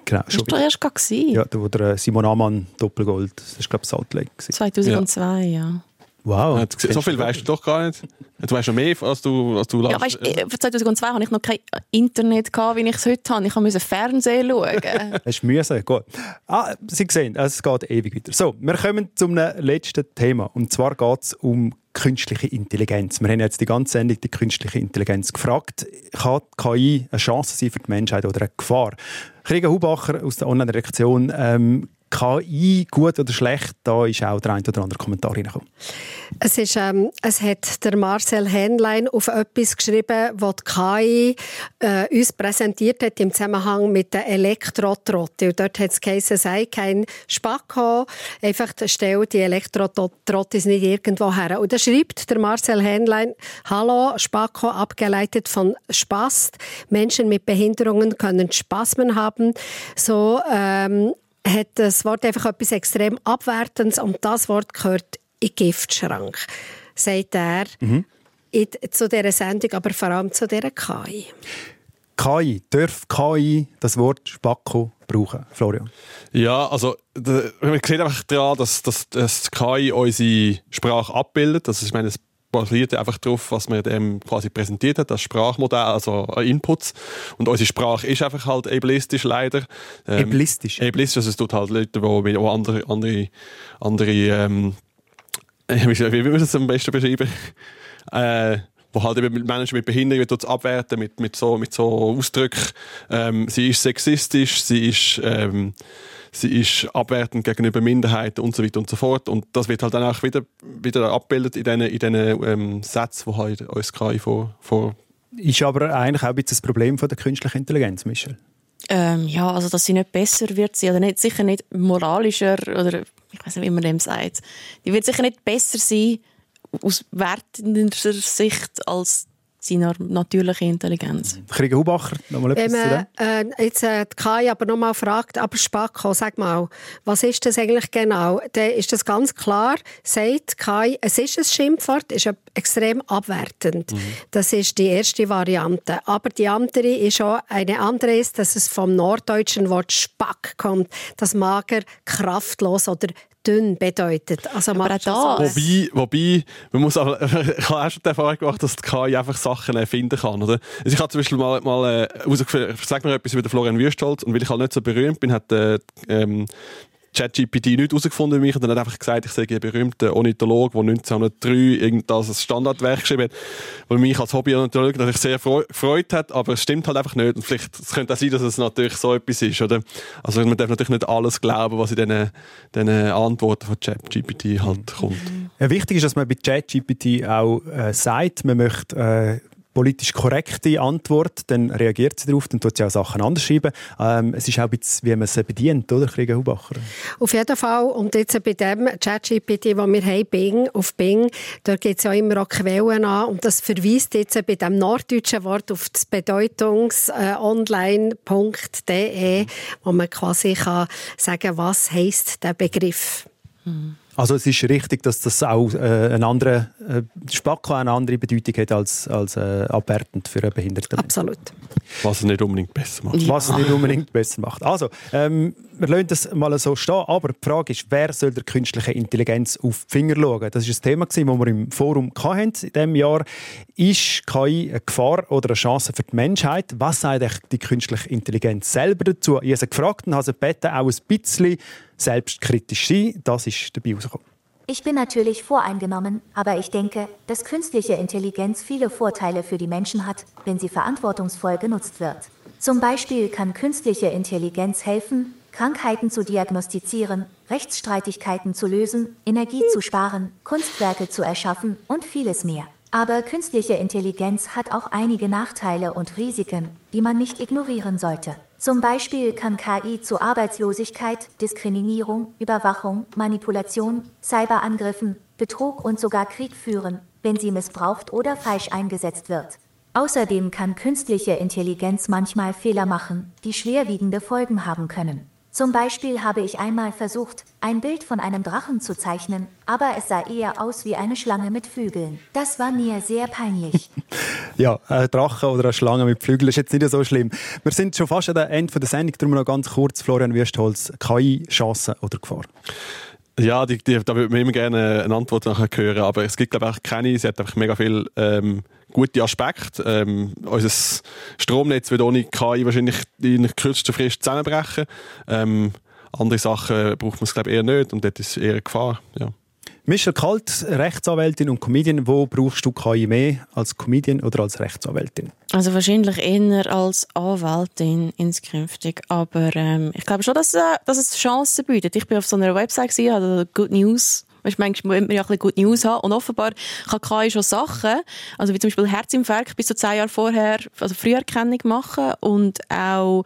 genau, Das schon war doch wieder. erst gerade. Ja, da wo der äh, Simon Amann Doppelgold, das ist glaube ich Salt Lake. gewesen. 2002, ja. Wow. Ja, so viel weißt du doch gar nicht. Du weißt noch mehr, als du, als du Ja, weißt, äh, für 2002 hatte ich noch kein Internet, gehabt, wie ich es heute habe. Ich musste Fernsehen schauen. Hast du müssen? Gut. Ah, Sie sehen, es geht ewig weiter. So, wir kommen zum letzten Thema. Und zwar geht es um künstliche Intelligenz. Wir haben jetzt die ganze Sendung die künstliche Intelligenz gefragt. Kann KI eine Chance sein für die Menschheit oder eine Gefahr? Krieger Hubacher aus der Online-Redaktion. Ähm, KI gut oder schlecht? Da ist auch der ein oder andere Kommentar reingekommen. Es, ist, ähm, es hat der Marcel Hähnlein auf etwas geschrieben, was die KI äh, uns präsentiert hat im Zusammenhang mit der Elektrotrotte. Und dort hat es geheißen, sei kein Spacko, einfach stell die Elektrotrotte nicht irgendwo her. Und da schreibt der Marcel Hähnlein, Hallo, Spacko, abgeleitet von Spast. Menschen mit Behinderungen können Spasmen haben. So ähm, hat das Wort einfach etwas extrem Abwertendes und das Wort gehört in den Giftschrank, sagt er Mhm. in, zu dieser Sendung, aber vor allem zu dieser KI. KI, darf KI das Wort Spacko brauchen? Florian? Ja, also man sieht einfach daran, dass, dass, dass KI unsere Sprache abbildet. Also ich meine, es basiert einfach darauf, was man dem quasi präsentiert hat, das Sprachmodell, also an Inputs. Und unsere Sprache ist einfach halt ableistisch leider. Ähm, Ableistisch? Ableistisch, also es tut halt Leute, die, die andere, andere, andere ähm, wie wie will man das am besten beschreiben? Äh, wo halt eben mit Menschen mit Behinderungen tut's abwerten, mit, mit, so, mit so Ausdrücken. Ähm, sie ist sexistisch, sie ist, ähm, sie ist abwertend gegenüber Minderheiten und so weiter und so fort. Und das wird halt dann auch wieder, wieder abgebildet in diesen in diesen, ähm, Sätzen, die halt uns KI vor, vor Ist aber eigentlich auch ein bisschen das Problem von der künstlichen Intelligenz, Michel. Ähm, ja, also dass sie nicht besser wird sein oder nicht, sicher nicht moralischer oder ich weiß nicht, wie man dem sagt. Die wird sicher nicht besser sein aus wertender Sicht als seine natürliche Intelligenz. Krieger Hubacher, nochmal etwas Wenn zu dem? äh, jetzt äh, die KI aber noch mal fragt, aber Spacko, sag mal, was ist das eigentlich genau? Dann ist das ganz klar, sagt KI, es ist ein Schimpfwort, ist ein- extrem abwertend. Das ist die erste Variante. Aber die andere ist auch, eine andere ist, dass es vom norddeutschen Wort Spack kommt, das mager, kraftlos oder dünn bedeutet. Also Aber auch das-. Wobei, wobei, man muss aber, ich habe auch schon die Erfahrung gemacht, dass die KI einfach Sachen erfinden kann, oder? Also ich habe zum Beispiel mal, mal äh, sag mir etwas über den Florian Wüstholz, und weil ich halt nicht so berühmt bin, hat äh, ähm, ChatGPT nicht herausgefunden über mich dann hat einfach gesagt, ich sei ein berühmter Ornithologe, der 1903 irgendwas ein Standardwerk geschrieben hat, wo mich als Hobby-Ornithologe natürlich sehr freu- gefreut hat, aber es stimmt halt einfach nicht und vielleicht es könnte auch sein, dass es natürlich so etwas ist, oder? Also man darf natürlich nicht alles glauben, was in diesen, diesen Antworten von ChatGPT halt kommt. Ja, wichtig ist, dass man bei ChatGPT auch äh, sagt, man möchte äh, politisch korrekte Antwort, dann reagiert sie darauf, dann tut sie auch Sachen anders schreiben. Ähm, es ist auch ein bisschen, wie man sie bedient, oder, Krieger Hubacher? Auf jeden Fall. Und jetzt bei dem ChatGPT, das wir haben, Bing, auf Bing, da gibt es ja immer auch Quellen an. Und das verweist jetzt bei dem norddeutschen Wort auf das bedeutungs äh, wo man quasi kann sagen, was heisst der Begriff. Also es ist richtig, dass das auch äh, eine andere äh, Spacko eine andere Bedeutung hat als, als äh, abwertend für einen Behinderten. Absolut. Was es nicht unbedingt besser macht. Was es nicht unbedingt besser macht. Also, ähm, wir lassen das mal so stehen, aber die Frage ist, wer soll der künstlichen Intelligenz auf die Finger schauen? Das ist ein Thema, das wir im Forum hatten in diesem Jahr. Ist KI eine Gefahr oder eine Chance für die Menschheit? Was sagt eigentlich die künstliche Intelligenz selber dazu? Ich habe sie gefragt und habe sie gebeten, auch ein bisschen selbstkritisch sein. Das ist dabei rausgekommen. Ich bin natürlich voreingenommen, aber ich denke, dass künstliche Intelligenz viele Vorteile für die Menschen hat, wenn sie verantwortungsvoll genutzt wird. Zum Beispiel kann künstliche Intelligenz helfen, Krankheiten zu diagnostizieren, Rechtsstreitigkeiten zu lösen, Energie zu sparen, Kunstwerke zu erschaffen und vieles mehr. Aber künstliche Intelligenz hat auch einige Nachteile und Risiken, die man nicht ignorieren sollte. Zum Beispiel kann KI zu Arbeitslosigkeit, Diskriminierung, Überwachung, Manipulation, Cyberangriffen, Betrug und sogar Krieg führen, wenn sie missbraucht oder falsch eingesetzt wird. Außerdem kann künstliche Intelligenz manchmal Fehler machen, die schwerwiegende Folgen haben können. Zum Beispiel habe ich einmal versucht, ein Bild von einem Drachen zu zeichnen, aber es sah eher aus wie eine Schlange mit Flügeln. Das war mir sehr peinlich. Ja, ein Drache oder eine Schlange mit Flügeln ist jetzt nicht so schlimm. Wir sind schon fast am Ende der Sendung, darum noch ganz kurz, Florian Wüstholz, KI, Chance oder Gefahr? Ja, die, die, da würde man immer gerne eine Antwort nachher hören, aber es gibt glaube ich keine, sie hat einfach mega viel ähm, gute Aspekte. Ähm, unser Stromnetz wird ohne KI wahrscheinlich in kürzester Frist zusammenbrechen. Ähm, andere Sachen braucht man es glaube eher nicht und dort ist es eher eine Gefahr. Ja. Michel Kalt, Rechtsanwältin und Comedian. Wo brauchst du KI mehr? Als Comedian oder als Rechtsanwältin? Also wahrscheinlich eher als Anwältin inskünftig. Aber ähm, ich glaube schon, dass, äh, dass es Chancen bietet. Ich bin auf so einer Website, gewesen, hatte Good News Weißt, manchmal muss man ja ein bisschen Good News haben. Und offenbar kann KI schon Sachen, also wie zum Beispiel Herzinfarkt bis zu zehn Jahre vorher, also Früherkennung machen und auch,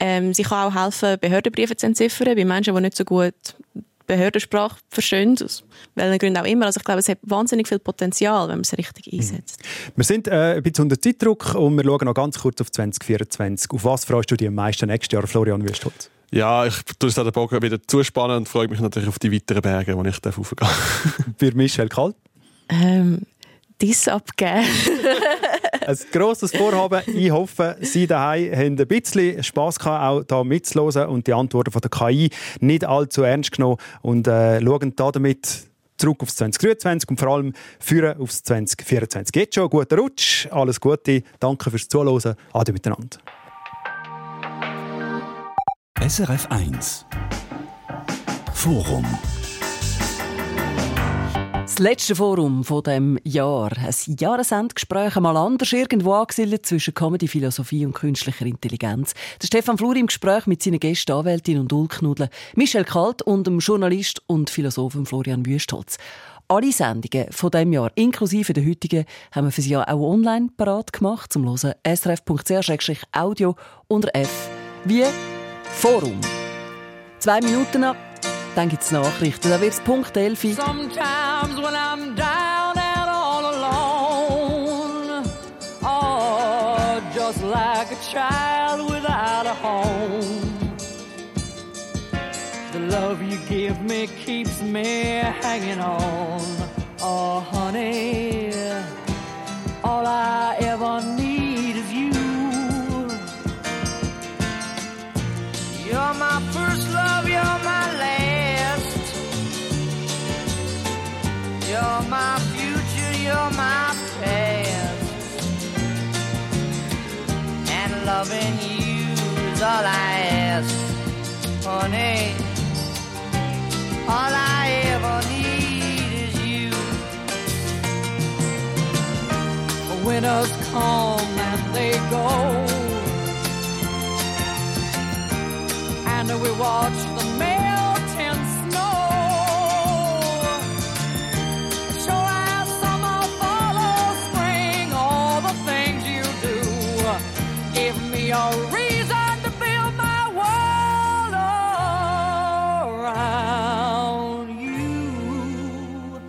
ähm, sie kann auch helfen, Behördenbriefe zu entziffern bei Menschen, die nicht so gut Behördensprache verstehen, aus welchen Gründen auch immer. Also ich glaube, es hat wahnsinnig viel Potenzial, wenn man es richtig einsetzt. Mhm. Wir sind äh, ein bisschen unter Zeitdruck und wir schauen noch ganz kurz auf 2024. Auf was freust du dich am meisten nächstes Jahr, Florian Wüstholz? Ja, ich tue es den Bogen wieder zuspannen und freue mich natürlich auf die weiteren Berge, wo ich raufgehen darf. Für Michel Kalt? Ähm, dies abgeben. ein grosses Vorhaben. Ich hoffe, Sie daheim haben ein bisschen Spass gehabt, auch hier mitzuhören und die Antworten von der KI nicht allzu ernst genommen und äh, schauen damit zurück aufs 2023 und vor allem führen aufs 2024. Geht schon, guten Rutsch, alles Gute, danke fürs Zuhören, ade miteinander. SRF 1 Forum das letzte Forum von dem Jahr. Ein Jahresendgespräch einmal anders irgendwo angesiedelt zwischen Comedy, Philosophie und künstlicher Intelligenz. Der Stefan Flur im Gespräch mit seinen Gästen, Anwältin und Ulknudeln, Michel Kalt und dem Journalist und Philosophen Florian Wüstholz. Alle Sendungen von dem Jahr, inklusive der heutigen, haben wir für Sie auch online parat gemacht, zum Hören srf.ch-audio unter F wie Forum. Zwei Minuten ab, dann gibt es Nachrichten. Da wird es Punkt 11. Sometimes when I'm down and all alone Oh, just like a child without a home The love you give me keeps me hanging on Oh, honey All I ever need is you You're my You're my future, you're my past. And loving you is all I ask, honey. All I ever need is you. Winners come and they go. and we watch a reason to build my world around you.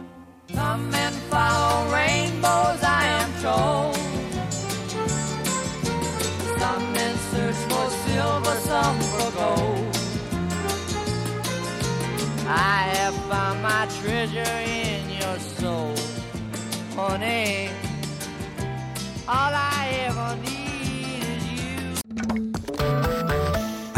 Come and follow rainbows, I am told. Some men search for silver, some for gold. I have found my treasure in your soul, honey.